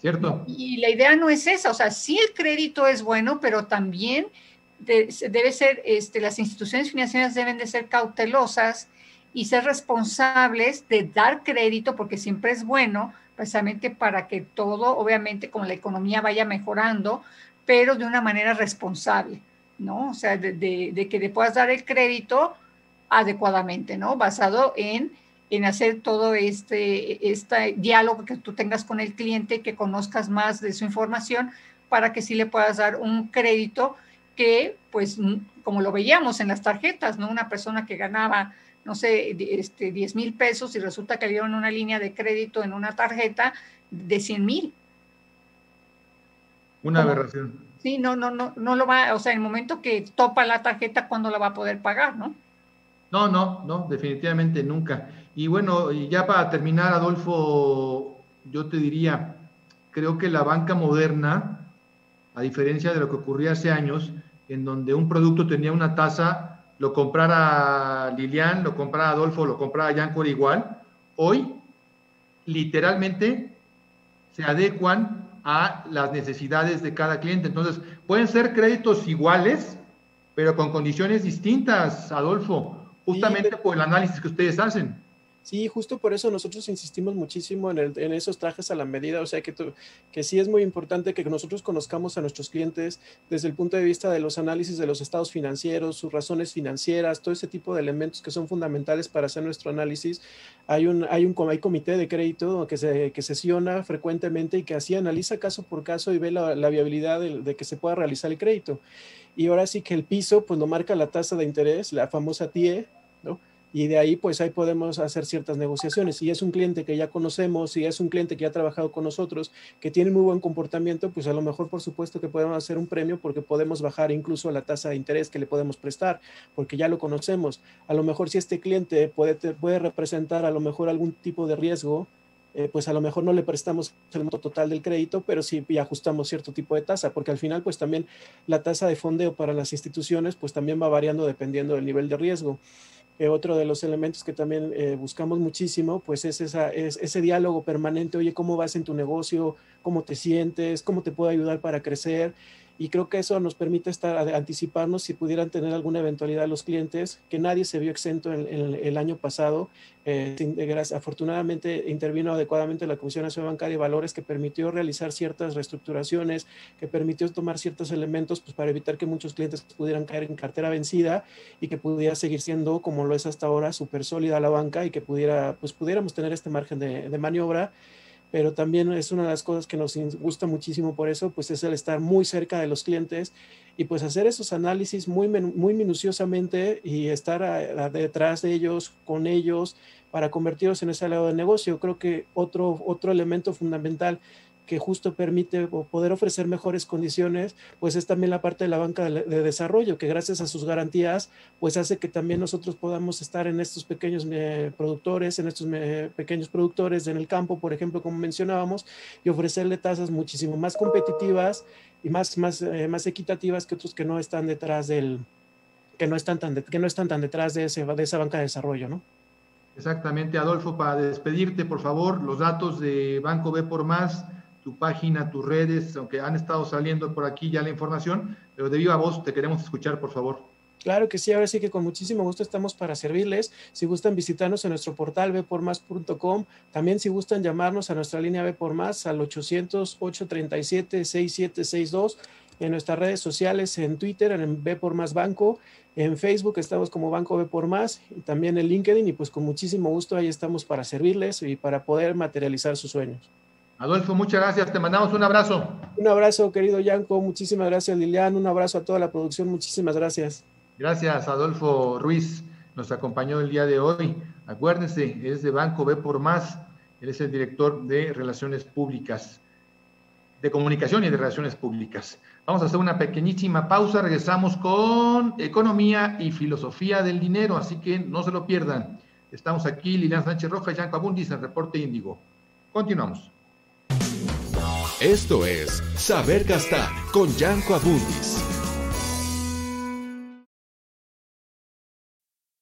Cierto. Y la idea no es esa, o sea, sí el crédito es bueno, pero también debe ser, este, las instituciones financieras deben de ser cautelosas y ser responsables de dar crédito, porque siempre es bueno, precisamente para que todo, obviamente, como la economía vaya mejorando, pero de una manera responsable, ¿no? O sea, de, de que le puedas dar el crédito adecuadamente, ¿no? Basado en, en hacer todo este, este diálogo que tú tengas con el cliente, que conozcas más de su información, para que sí le puedas dar un crédito que, pues, como lo veíamos en las tarjetas, ¿no? Una persona que ganaba no sé, este, 10 mil pesos y resulta que le dieron una línea de crédito en una tarjeta de 100 mil. Una aberración. Sí, no, no, no, no lo va, o sea, en el momento que topa la tarjeta, ¿cuándo la va a poder pagar, no? No, no, no, definitivamente nunca. Y bueno, ya para terminar, Adolfo, yo te diría, creo que la banca moderna, a diferencia de lo que ocurría hace años, en donde un producto tenía una tasa lo comprara Lilian, lo comprara Adolfo, lo comprara Yancor igual, hoy literalmente se adecuan a las necesidades de cada cliente. Entonces, pueden ser créditos iguales, pero con condiciones distintas, Adolfo, justamente por el análisis que ustedes hacen. Sí, justo por eso nosotros insistimos muchísimo en, esos trajes a la medida, o sea que, sí es muy importante que nosotros conozcamos a nuestros clientes desde el punto de vista de los análisis de los estados financieros, sus razones financieras, todo ese tipo de elementos que son fundamentales para hacer nuestro análisis. Hay un, comité de crédito que, se, que sesiona frecuentemente y que así analiza caso por caso y ve la, viabilidad de, de que se pueda realizar el crédito. Y ahora sí que el piso pues lo marca la tasa de interés, la famosa TIE. Y de ahí pues ahí podemos hacer ciertas negociaciones. Si es un cliente que ya conocemos, si es un cliente que ya ha trabajado con nosotros, que tiene muy buen comportamiento, pues a lo mejor por supuesto que podemos hacer un premio porque podemos bajar incluso la tasa de interés que le podemos prestar, porque ya lo conocemos. A lo mejor si este cliente puede, puede representar a lo mejor algún tipo de riesgo, eh, pues a lo mejor no le prestamos el monto total del crédito, pero sí ajustamos cierto tipo de tasa, porque al final pues también la tasa de fondeo para las instituciones pues también va variando dependiendo del nivel de riesgo otro de los elementos que también eh, buscamos muchísimo, pues es, esa, es ese diálogo permanente, oye, ¿cómo vas en tu negocio? ¿Cómo te sientes? ¿Cómo te puedo ayudar para crecer? Y creo que eso nos permite estar anticiparnos si pudieran tener alguna eventualidad los clientes, que nadie se vio exento en, el año pasado. Eh, afortunadamente intervino adecuadamente la Comisión Nacional Bancaria de Valores que permitió realizar ciertas reestructuraciones, que permitió tomar ciertos elementos pues, para evitar que muchos clientes pudieran caer en cartera vencida y que pudiera seguir siendo, como lo es hasta ahora, súper sólida la banca y que pudiera, pues, pudiéramos tener este margen de maniobra pero también es una de las cosas que nos gusta muchísimo por eso, pues es el estar muy cerca de los clientes y pues hacer esos análisis muy, muy minuciosamente y estar detrás de ellos, con ellos, para convertirlos en ese lado de negocio. Creo que otro, otro elemento fundamental que justo permite poder ofrecer mejores condiciones, pues es también la parte de la banca de, desarrollo, que gracias a sus garantías, pues hace que también nosotros podamos estar en estos pequeños eh, productores, en estos eh, pequeños productores en el campo, por ejemplo, como mencionábamos, y ofrecerle tasas muchísimo más competitivas y más, más, eh, más equitativas que otros que no están detrás del, que no están tan, que no están tan detrás de, ese, de esa banca de desarrollo, ¿no? Exactamente, Adolfo, para despedirte, por favor, los datos de Banco B por Más, tu página, tus redes, aunque han estado saliendo por aquí ya la información, pero de viva voz te queremos escuchar, por favor. Claro que sí, ahora sí que con muchísimo gusto estamos para servirles. Si gustan visitarnos en nuestro portal bepormas.com, también si gustan llamarnos a nuestra línea B por Más al 800-837-6762, en nuestras redes sociales, en Twitter, en B por Más Banco, en Facebook estamos como Banco B por Más, y también en LinkedIn y pues con muchísimo gusto ahí estamos para servirles y para poder materializar sus sueños. Adolfo, muchas gracias. Te mandamos un abrazo. Un abrazo, querido Yanko. Muchísimas gracias, Lilian. Un abrazo a toda la producción. Muchísimas gracias. Gracias, Adolfo Ruiz. Nos acompañó el día de hoy. Acuérdense, es de Banco B por Más. Él es el director de Relaciones Públicas, de Comunicación y de Relaciones Públicas. Vamos a hacer una pequeñísima pausa. Regresamos con Economía y Filosofía del Dinero, así que no se lo pierdan. Estamos aquí, Lilian Sánchez Roja y Yanko Abundis en Reporte Índigo. Continuamos. Esto es Saber Gastar con Yanko Abundis.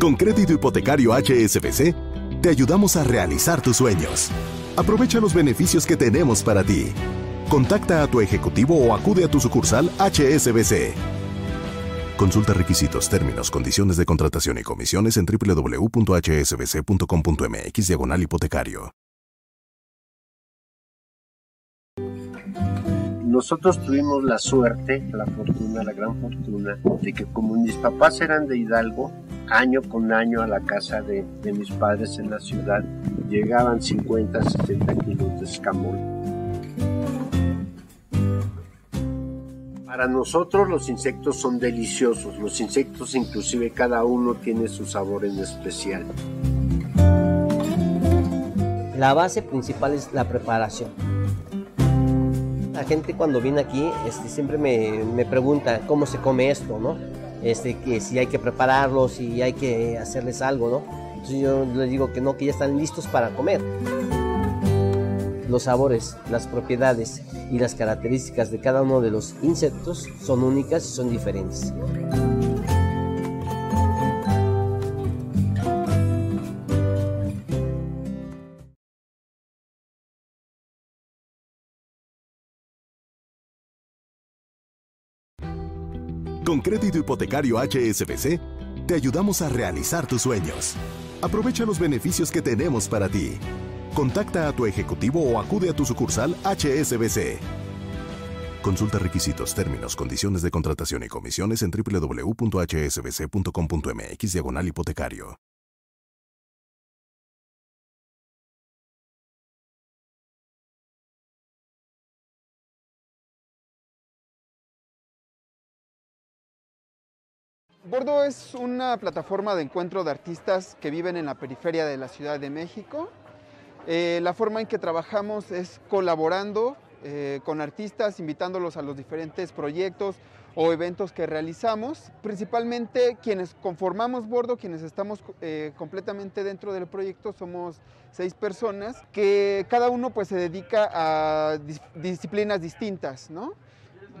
Con crédito hipotecario HSBC, te ayudamos a realizar tus sueños. Aprovecha los beneficios que tenemos para ti. Contacta a tu ejecutivo o acude a tu sucursal HSBC. Consulta requisitos, términos, condiciones de contratación y comisiones en www.hsbc.com.mx diagonal hipotecario. Nosotros tuvimos la suerte, la fortuna, la gran fortuna, de que como mis papás eran de Hidalgo, año con año a la casa de, de mis padres en la ciudad llegaban 50, 60 kilos de escamol Para nosotros los insectos son deliciosos, los insectos inclusive cada uno tiene su sabor en especial. La base principal es la preparación. La gente cuando viene aquí este, siempre me, me pregunta cómo se come esto, ¿no? Este, que si hay que prepararlo, si hay que hacerles algo, ¿no? Entonces yo les digo que no, que ya están listos para comer los sabores, las propiedades y las características de cada uno de los insectos son únicas y son diferentes. Crédito hipotecario HSBC, te ayudamos a realizar tus sueños. Aprovecha los beneficios que tenemos para ti. Contacta a tu ejecutivo o acude a tu sucursal HSBC. Consulta requisitos, términos, condiciones de contratación y comisiones en www.hsbc.com.mx diagonal hipotecario. Bordo es una plataforma de encuentro de artistas que viven en la periferia de la Ciudad de México. Eh, la forma en que trabajamos es colaborando eh, con artistas, invitándolos a los diferentes proyectos o eventos que realizamos. Principalmente quienes conformamos Bordo, quienes estamos eh, completamente dentro del proyecto, somos seis personas que cada uno pues se dedica a dis- disciplinas distintas, ¿no?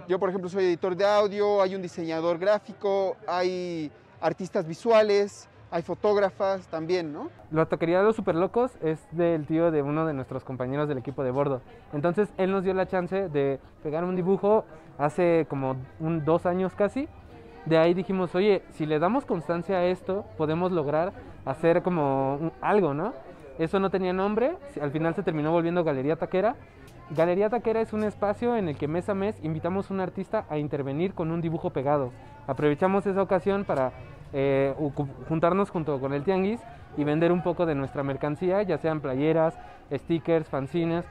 Yo, por ejemplo, soy editor de audio, hay un diseñador gráfico, hay artistas visuales, hay fotógrafas también, ¿no? La taquería de los Superlocos es del tío de uno de nuestros compañeros del equipo de bordo. Entonces él nos dio la chance de pegar un dibujo hace como un, dos años casi. De ahí dijimos, oye, si le damos constancia a esto, podemos lograr hacer como un- algo, ¿no? Eso no tenía nombre, al final se terminó volviendo Galería Taquera. Galería Taquera es un espacio en el que mes a mes invitamos a un artista a intervenir con un dibujo pegado. Aprovechamos esa ocasión para eh, juntarnos junto con el tianguis y vender un poco de nuestra mercancía, ya sean playeras, stickers, fanzines.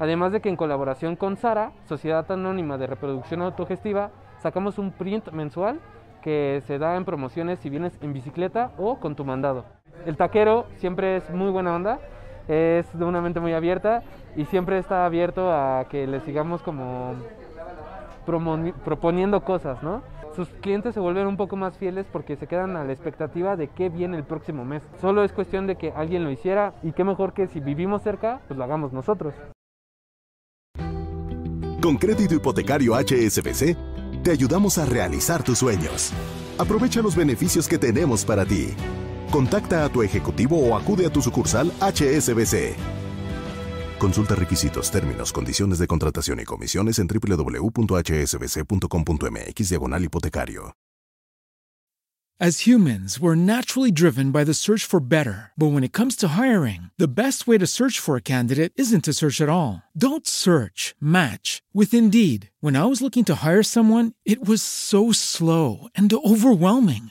Además de que en colaboración con Sara, Sociedad Anónima de Reproducción Autogestiva, sacamos un print mensual que se da en promociones si vienes en bicicleta o con tu mandado. El taquero siempre es muy buena onda, es de una mente muy abierta y siempre está abierto a que le sigamos como proponiendo cosas, ¿no? Sus clientes se vuelven un poco más fieles porque se quedan a la expectativa de qué viene el próximo mes. Solo es cuestión de que alguien lo hiciera y qué mejor que si vivimos cerca, pues lo hagamos nosotros. Con crédito hipotecario HSBC, te ayudamos a realizar tus sueños. Aprovecha los beneficios que tenemos para ti. Contacta a tu ejecutivo o acude a tu sucursal HSBC. Consulta requisitos, términos, condiciones de contratación y comisiones en www.hsbc.com.mx diagonal hipotecario. As humans, we're naturally driven by the search for better. But when it comes to hiring, the best way to search for a candidate isn't to search at all. Don't search, match with Indeed. When I was looking to hire someone, it was so slow and overwhelming.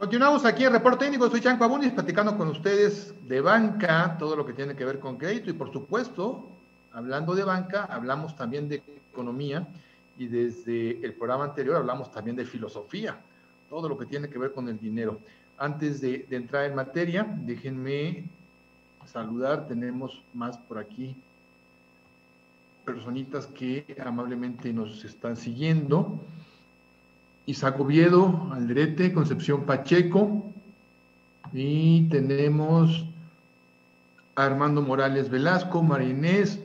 Continuamos aquí en Reporte Técnico, soy Chanco Abundis platicando con ustedes de banca, todo lo que tiene que ver con crédito y por supuesto, hablando de banca, hablamos también de economía y desde el programa anterior hablamos también de filosofía, todo lo que tiene que ver con el dinero. Antes de entrar en materia, déjenme saludar, tenemos más por aquí personitas que amablemente nos están siguiendo. Isaac Oviedo, Aldrete, Concepción Pacheco. Y tenemos a Armando Morales Velasco, Marinés,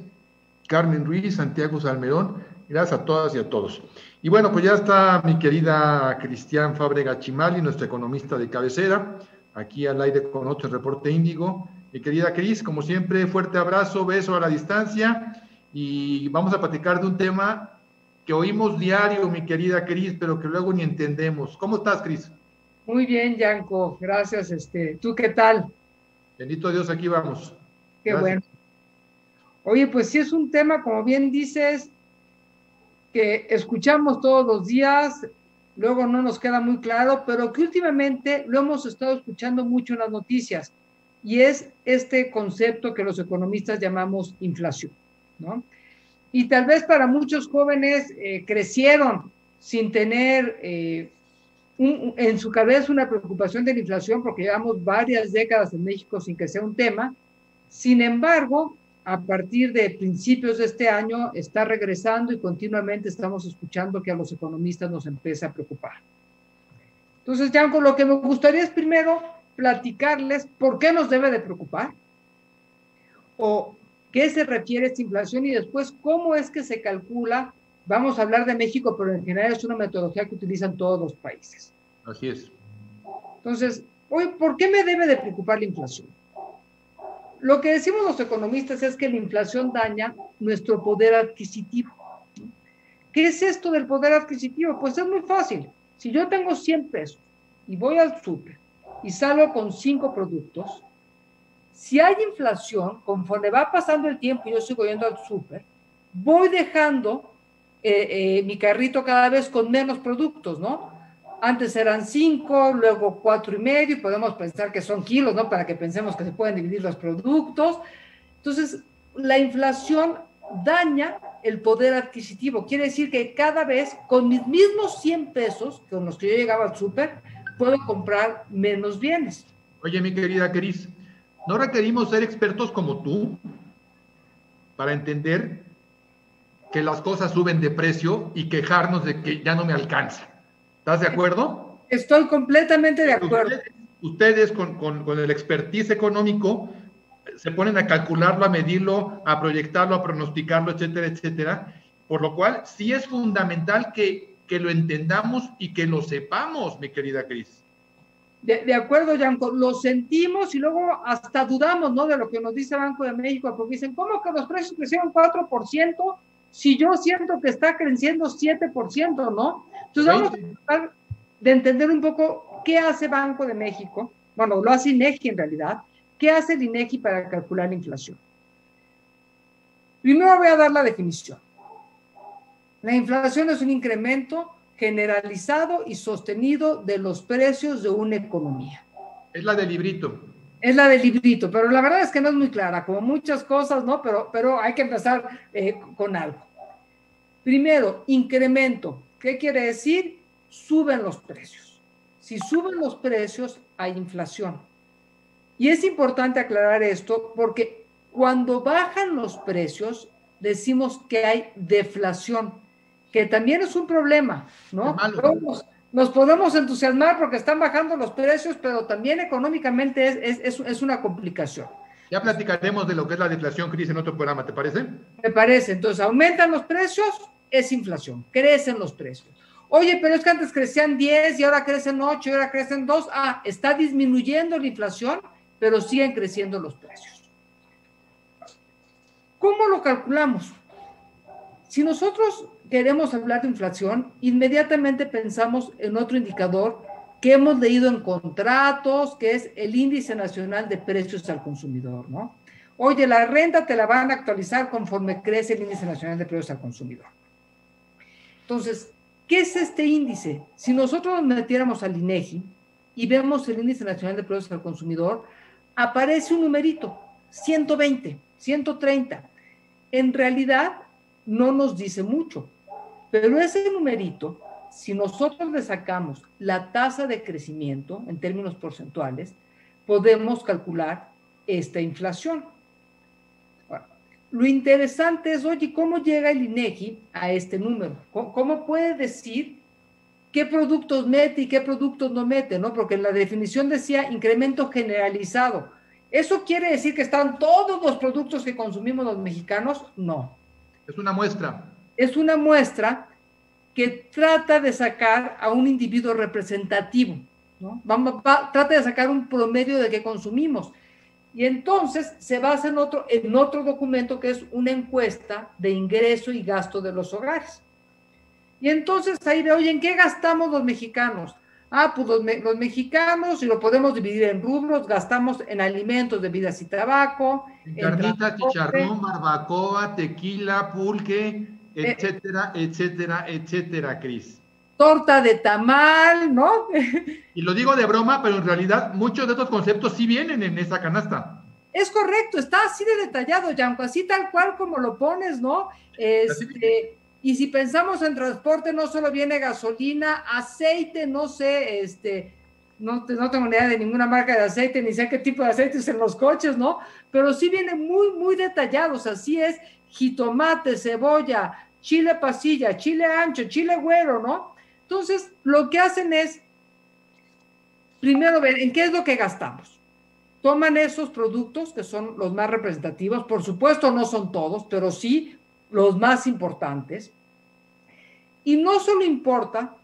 Carmen Ruiz, Santiago Salmerón. Gracias a todas y a todos. Y bueno, pues ya está mi querida Cristian Fábrega Chimali, nuestra economista de cabecera, aquí al aire con otro reporte índigo. Mi querida Cris, como siempre, fuerte abrazo, beso a la distancia y vamos a platicar de un tema que oímos diario, mi querida Cris, pero que luego ni entendemos. ¿Cómo estás, Cris? Muy bien, Yanko, gracias. Este, ¿Tú qué tal? Bendito Dios, aquí vamos. Qué Gracias. bueno. Oye, pues sí es un tema, como bien dices, que escuchamos todos los días, luego no nos queda muy claro, pero que últimamente lo hemos estado escuchando mucho en las noticias, y es este concepto que los economistas llamamos inflación, ¿no? Y tal vez para muchos jóvenes eh, crecieron sin tener eh, un- en su cabeza una preocupación de la inflación, porque llevamos varias décadas en México sin que sea un tema. Sin embargo, a partir de principios de este año está regresando y continuamente estamos escuchando que a los economistas nos empieza a preocupar. Entonces, Yanko, lo que me gustaría es primero platicarles por qué nos debe de preocupar o qué se refiere a esta inflación y después cómo es que se calcula. Vamos a hablar de México, pero en general es una metodología que utilizan todos los países. Así es. Entonces, hoy, ¿por qué me debe de preocupar la inflación? Lo que decimos los economistas es que la inflación daña nuestro poder adquisitivo. ¿Qué es esto del poder adquisitivo? Pues es muy fácil. Si yo tengo 100 pesos y voy al súper y salgo con cinco productos, si hay inflación, conforme va pasando el tiempo yo sigo yendo al súper, voy dejando eh, eh, mi carrito cada vez con menos productos, ¿no? Antes eran cinco, luego cuatro y medio, y podemos pensar que son kilos, ¿no? Para que pensemos que se pueden dividir los productos. Entonces, la inflación daña el poder adquisitivo. Quiere decir que cada vez con mis mismos 100 pesos con los que yo llegaba al súper, puedo comprar menos bienes. Oye, mi querida Cris, ¿no requerimos ser expertos como tú para entender que las cosas suben de precio y quejarnos de que ya no me alcanza? ¿Estás de acuerdo? Estoy completamente de acuerdo. Ustedes, con, con el expertise económico se ponen a calcularlo, a medirlo, a proyectarlo, a pronosticarlo, etcétera, etcétera. Por lo cual, sí es fundamental que, que lo entendamos y que lo sepamos, mi querida Cris. De, de, acuerdo, Yanko, lo sentimos y luego hasta dudamos, ¿no? De lo que nos dice Banco de México, porque dicen, ¿cómo que los precios crecieron 4% si yo siento que está creciendo 7%, ¿no? Entonces vamos a tratar de entender un poco qué hace Banco de México, bueno, lo hace INEGI en realidad, ¿Qué hace el INEGI para calcular la inflación? Primero voy a dar la definición. La inflación es un incremento generalizado y sostenido de los precios de una economía. Es la del librito. Es la del librito, pero la verdad es que no es muy clara, como muchas cosas, ¿no? Pero, pero hay que empezar eh, con algo. Primero, incremento. ¿Qué quiere decir? Suben los precios. Si suben los precios, hay inflación. Y es importante aclarar esto porque cuando bajan los precios, decimos que hay deflación, que también es un problema, ¿no? Nos, podemos entusiasmar porque están bajando los precios, pero también económicamente es, es, es, una complicación. Ya platicaremos de lo que es la deflación, Cris, en otro programa, ¿te parece? Me parece. Entonces, aumentan los precios, es inflación, crecen los precios. Oye, pero es que antes crecían 10 y ahora crecen 8 y ahora crecen 2. Ah, está disminuyendo la inflación pero siguen creciendo los precios. ¿Cómo lo calculamos? Si nosotros queremos hablar de inflación, inmediatamente pensamos en otro indicador que hemos leído en contratos, que es el índice nacional de precios al consumidor, ¿no? Oye, la renta te la van a actualizar conforme crece el índice nacional de precios al consumidor. Entonces, ¿qué es este índice? Si nosotros nos metiéramos al INEGI y vemos el índice nacional de precios al consumidor, aparece un numerito, 120, 130. En realidad no nos dice mucho, pero ese numerito, si nosotros le sacamos la tasa de crecimiento en términos porcentuales, podemos calcular esta inflación. lo interesante es, oye, ¿cómo llega el INEGI a este número? ¿Cómo, puede decir qué productos mete y qué productos no mete, ¿no? Porque la definición decía incremento generalizado. ¿Eso quiere decir que están todos los productos que consumimos los mexicanos? No. Es una muestra. Es una muestra que trata de sacar a un individuo representativo, ¿no? Vamos, trata de sacar un promedio de qué consumimos. Y entonces se basa en otro, en otro documento que es una encuesta de ingreso y gasto de los hogares. Y entonces ahí de, oye, ¿en qué gastamos los mexicanos? Ah, pues los, mexicanos, y lo podemos dividir en rubros, gastamos en alimentos, bebidas y tabaco. En carnita, chicharrón, barbacoa, tequila, pulque, etcétera, etcétera, etcétera, Cris. Torta de tamal, ¿no? y lo digo de broma, pero en realidad muchos de estos conceptos sí vienen en esa canasta. Es correcto, está así de detallado, Yanko, así tal cual como lo pones, ¿no? Este, y si pensamos en transporte, no solo viene gasolina, aceite, no sé, este, no, no tengo ni idea de ninguna marca de aceite, ni sé qué tipo de aceites en los coches, ¿no? Pero sí viene muy, muy detallados, así es, jitomate, cebolla, chile pasilla, chile ancho, chile güero, ¿no? Entonces, lo que hacen es, primero ver en qué es lo que gastamos. toman esos productos que son los más representativos, por supuesto no son todos, pero sí los más importantes, y no solo importa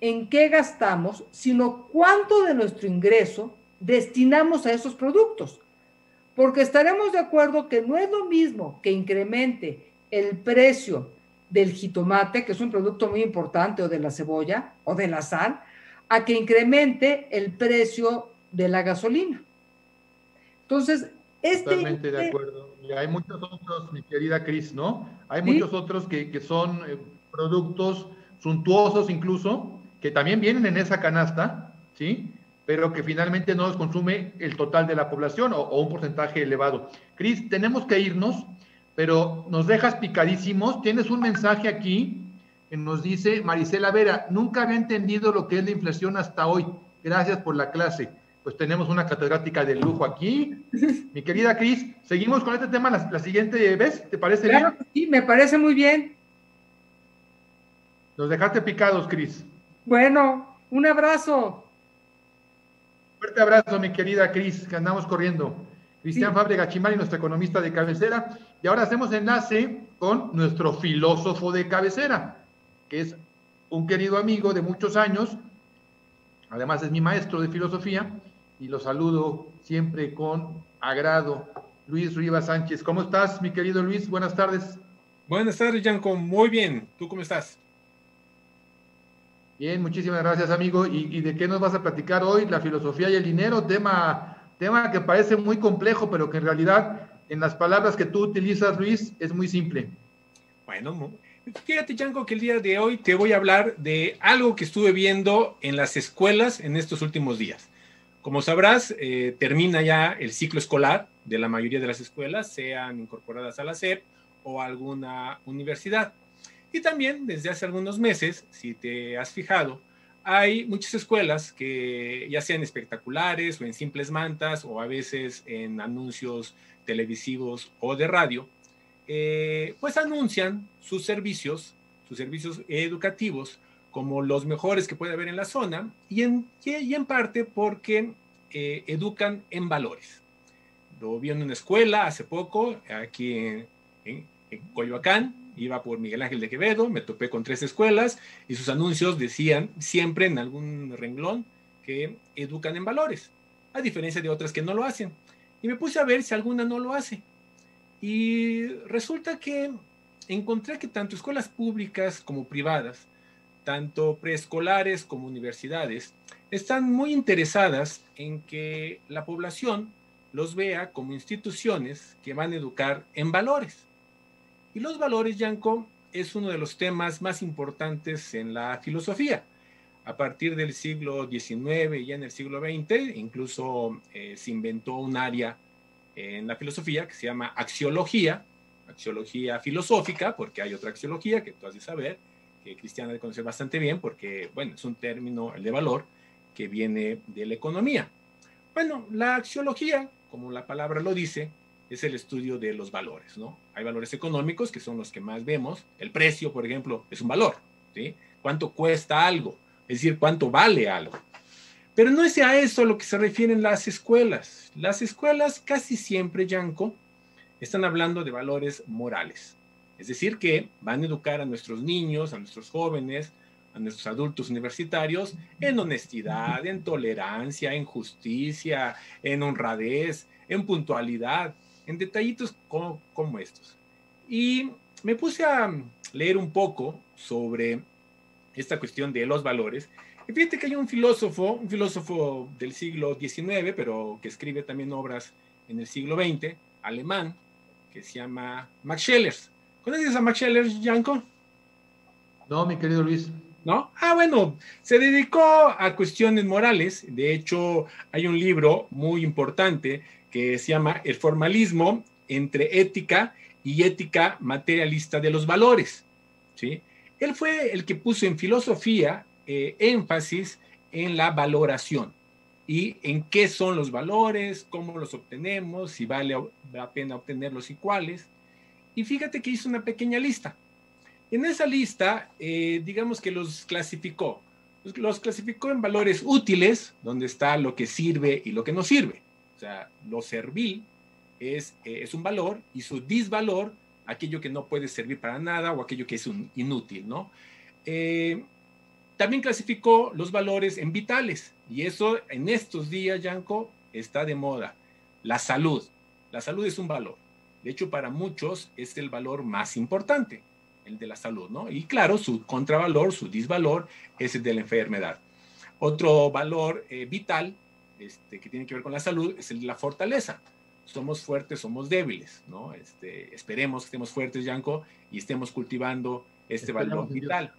en qué gastamos, sino cuánto de nuestro ingreso destinamos a esos productos. Porque estaremos de acuerdo que no es lo mismo que incremente el precio del jitomate, que es un producto muy importante, o de la cebolla, o de la sal, a que incremente el precio de la gasolina. Entonces, este... Totalmente de acuerdo. Y hay muchos otros, mi querida Cris, ¿no? Hay muchos otros que, que son eh, productos suntuosos incluso, que también vienen en esa canasta, ¿sí? Pero que finalmente no los consume el total de la población o, o un porcentaje elevado. Cris, tenemos que irnos, pero nos dejas picadísimos. Tienes un mensaje aquí que nos dice Marisela Vera, nunca había entendido lo que es la inflación hasta hoy. Gracias por la clase. Pues tenemos una catedrática de lujo aquí. *laughs* Mi querida Cris, seguimos con este tema la, la siguiente vez, ¿te parece Claro bien? que sí, me parece muy bien. Nos dejaste picados, Cris. Bueno, un abrazo. Fuerte abrazo, mi querida Cris, que andamos corriendo. Cristian Sí. Fábrega Chimari, nuestro economista de cabecera. Y ahora hacemos enlace con nuestro filósofo de cabecera, que es un querido amigo de muchos años. Además es mi maestro de filosofía y lo saludo siempre con agrado. Luis Rivas Sánchez, ¿cómo estás, mi querido Luis? Buenas tardes. Buenas tardes, Yanko. Muy bien. ¿Tú cómo estás? Bien, muchísimas gracias, amigo. ¿Y, y de qué nos vas a platicar hoy? La filosofía y el dinero, tema, tema que parece muy complejo, pero que en realidad, en las palabras que tú utilizas, Luis, es muy simple. Bueno, fíjate, Yanko, que el día de hoy te voy a hablar de algo que estuve viendo en las escuelas en estos últimos días. Como sabrás, eh, termina ya el ciclo escolar de la mayoría de las escuelas, sean incorporadas a la SEP o a alguna universidad. Y también desde hace algunos meses, si te has fijado, hay muchas escuelas que ya sean espectaculares o en simples mantas o a veces en anuncios televisivos o de radio, eh, pues anuncian sus servicios, sus servicios educativos como los mejores que puede haber en la zona y en, y- en parte porque eh, educan en valores. Lo vi en una escuela hace poco, aquí en, en- en Coyoacán, iba por Miguel Ángel de Quevedo, me topé con tres escuelas y sus anuncios decían siempre en algún renglón que educan en valores, a diferencia de otras que no lo hacen. Y me puse a ver si alguna no lo hace. Y resulta que encontré que tanto escuelas públicas como privadas, tanto preescolares como universidades, están muy interesadas en que la población los vea como instituciones que van a educar en valores. Y los valores, Yanko, es uno de los temas más importantes en la filosofía. A partir del siglo XIX y ya en el siglo XX, incluso eh, se inventó un área en la filosofía que se llama axiología, axiología filosófica, porque hay otra axiología que tú has de saber, que Cristiana debe conocer bastante bien, porque, bueno, es un término, el de valor, que viene de la economía. Bueno, la axiología, como la palabra lo dice, es el estudio de los valores, ¿no? Hay valores económicos que son los que más vemos. El precio, por ejemplo, es un valor, ¿sí? ¿Cuánto cuesta algo? Es decir, ¿cuánto vale algo? Pero no es a eso a lo que se refieren las escuelas. Las escuelas casi siempre, Yanko, están hablando de valores morales. Es decir, que van a educar a nuestros niños, a nuestros jóvenes, a nuestros adultos universitarios en honestidad, en tolerancia, en justicia, en honradez, en puntualidad, en detallitos como, como estos. Y me puse a leer un poco sobre esta cuestión de los valores. Y fíjate que hay un filósofo, un filósofo del siglo XIX, pero que escribe también obras en el siglo XX, alemán, que se llama Max Scheler. ¿Conoces a Max Scheler, Janko? No, mi querido Luis. ¿No? Ah, bueno, se dedicó a cuestiones morales. De hecho, hay un libro muy importante que se llama El formalismo entre ética y ética materialista de los valores. ¿sí? Él fue el que puso en filosofía eh, énfasis en la valoración y en qué son los valores, cómo los obtenemos, si vale la pena obtenerlos y cuáles. Y fíjate que hizo una pequeña lista. En esa lista, eh, digamos que los clasificó. Los, los clasificó en valores útiles, donde está lo que sirve y lo que no sirve. Sea, lo servil es, eh, es un valor y su disvalor, aquello que no puede servir para nada o aquello que es un inútil, ¿no? Eh, también clasificó los valores en vitales y eso en estos días, Yanko, está de moda. La salud. La salud es un valor. De hecho, para muchos es el valor más importante, el de la salud, ¿no? Y claro, su contravalor, su disvalor, es el de la enfermedad. Otro valor eh, vital este, que tiene que ver con la salud es la fortaleza. Somos fuertes, somos débiles, ¿no? Este, esperemos que estemos fuertes, Yanko, y estemos cultivando este valor vital.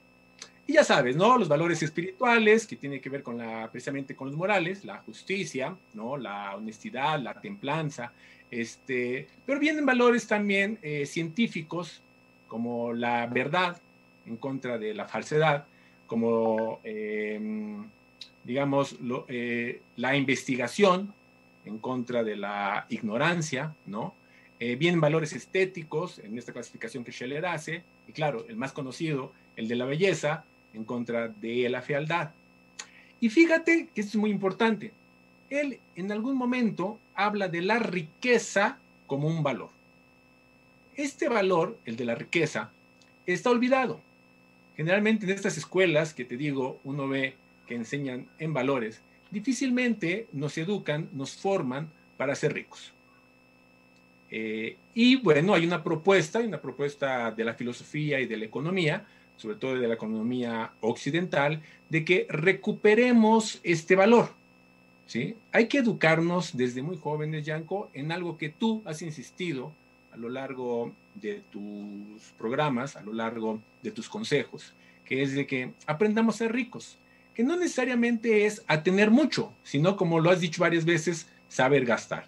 Y ya sabes, ¿no? Los valores espirituales, que tienen que ver con la, precisamente con los morales, la justicia, ¿no? La honestidad, la templanza, este, pero vienen valores también eh, científicos, como la verdad en contra de la falsedad, como, em, digamos, eh, la investigación en contra de la ignorancia, ¿no? Eh, vienen valores estéticos en esta clasificación que Scheller hace, y claro, el más conocido, el de la belleza, en contra de la fealdad. Y fíjate que esto es muy importante. Él en algún momento habla de la riqueza como un valor. Este valor, el de la riqueza, está olvidado. Generalmente en estas escuelas que te digo, uno ve que enseñan en valores, difícilmente nos educan, nos forman para ser ricos. Eh, y bueno, hay una propuesta, hay una propuesta de la filosofía y de la economía, sobre todo de la economía occidental, de que recuperemos este valor. ¿sí? Hay que educarnos desde muy jóvenes, Yanko, en algo que tú has insistido a lo largo de tus programas, a lo largo de tus consejos, que es de que aprendamos a ser ricos, que no necesariamente es a tener mucho, sino como lo has dicho varias veces, saber gastar,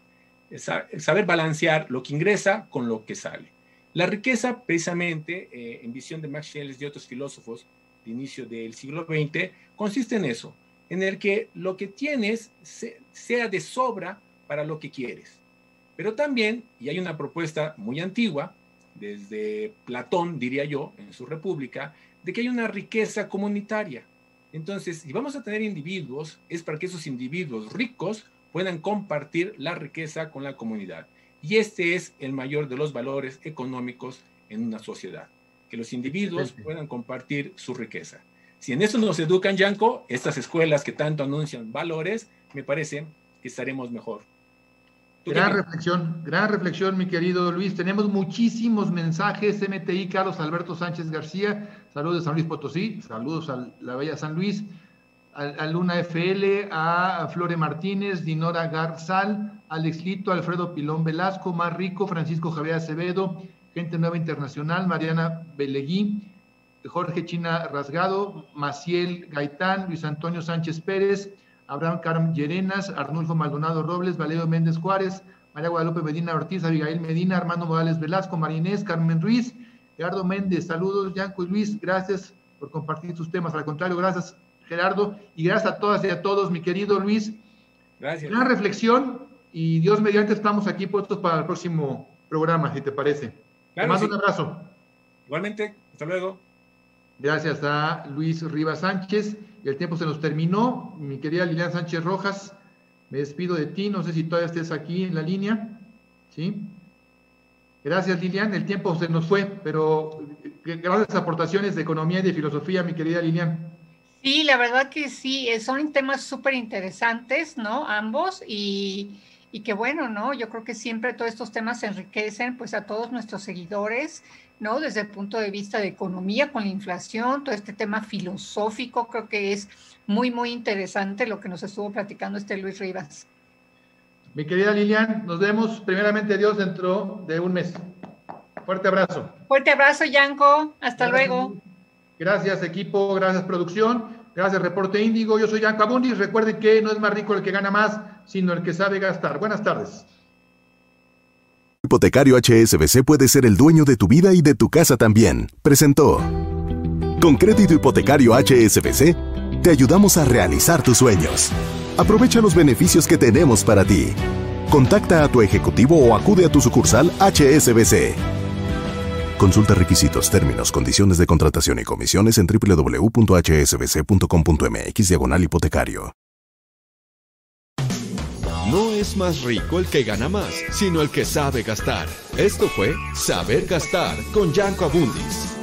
saber balancear lo que ingresa con lo que sale. La riqueza, precisamente, eh, en visión de Max y otros filósofos de inicio del siglo XX, consiste en eso, en el que lo que tienes sea de sobra para lo que quieres. Pero también, y hay una propuesta muy antigua, desde Platón, diría yo, en su República, de que hay una riqueza comunitaria. Entonces, si vamos a tener individuos, es para que esos individuos ricos puedan compartir la riqueza con la comunidad. Y este es el mayor de los valores económicos en una sociedad, que los individuos puedan compartir su riqueza. Si en eso nos educan, Yanko, estas escuelas que tanto anuncian valores, me parece que estaremos mejor. Gran reflexión, gran reflexión, mi querido Luis. Tenemos muchísimos mensajes. MTI, Carlos Alberto Sánchez García, saludos a San Luis Potosí, saludos a la Bella San Luis a, Luna FL, a Flore Martínez, Dinora Garzal, Alex Lito, Alfredo Pilón Velasco, Mar Rico, Francisco Javier Acevedo, Gente Nueva Internacional, Mariana Beleguí, Jorge China Rasgado, Maciel Gaitán, Luis Antonio Sánchez Pérez, Abraham Carmen Llerenas, Arnulfo Maldonado Robles, Valerio Méndez Juárez, María Guadalupe Medina Ortiz, Abigail Medina, Armando Morales Velasco, Marinés, Carmen Ruiz, Gerardo Méndez, saludos, Yanco y Luis, gracias por compartir sus temas. Al contrario, gracias Gerardo, y gracias a todas y a todos, mi querido Luis. Gracias. Una reflexión y Dios mediante estamos aquí puestos para el próximo programa, si te parece. te mando un abrazo. Igualmente, hasta luego. Gracias a Luis Rivas Sánchez. El tiempo se nos terminó. Mi querida Lilian Sánchez Rojas, me despido de ti. No sé si todavía estés aquí en la línea. ¿Sí? Gracias, Lilian. El tiempo se nos fue, pero eh, grandes aportaciones de economía y de filosofía, mi querida Lilian. Sí, la verdad que sí, eh, son temas súper interesantes, ¿no? Ambos y, y que bueno, ¿no? Yo creo que siempre todos estos temas enriquecen pues a todos nuestros seguidores, ¿no? Desde el punto de vista de economía con la inflación, todo este tema filosófico, creo que es muy, muy interesante lo que nos estuvo platicando este Luis Rivas. Mi querida Lilian, nos vemos primeramente Dios dentro de un mes. Fuerte abrazo. Fuerte abrazo, Yanko. Hasta luego. Gracias equipo, gracias producción, gracias Reporte Índigo. Yo soy Yanko Abundis. Recuerden que no es más rico el que gana más, sino el que sabe gastar. Buenas tardes. Hipotecario HSBC puede ser el dueño de tu vida y de tu casa también. Presentó. Con crédito hipotecario HSBC, te ayudamos a realizar tus sueños. Aprovecha los beneficios que tenemos para ti. Contacta a tu ejecutivo o acude a tu sucursal HSBC. Consulta requisitos, términos, condiciones de contratación y comisiones en www.hsbc.com.mx diagonal hipotecario. Es más rico el que gana más, sino el que sabe gastar. Esto fue Saber Gastar con Yanko Abundis.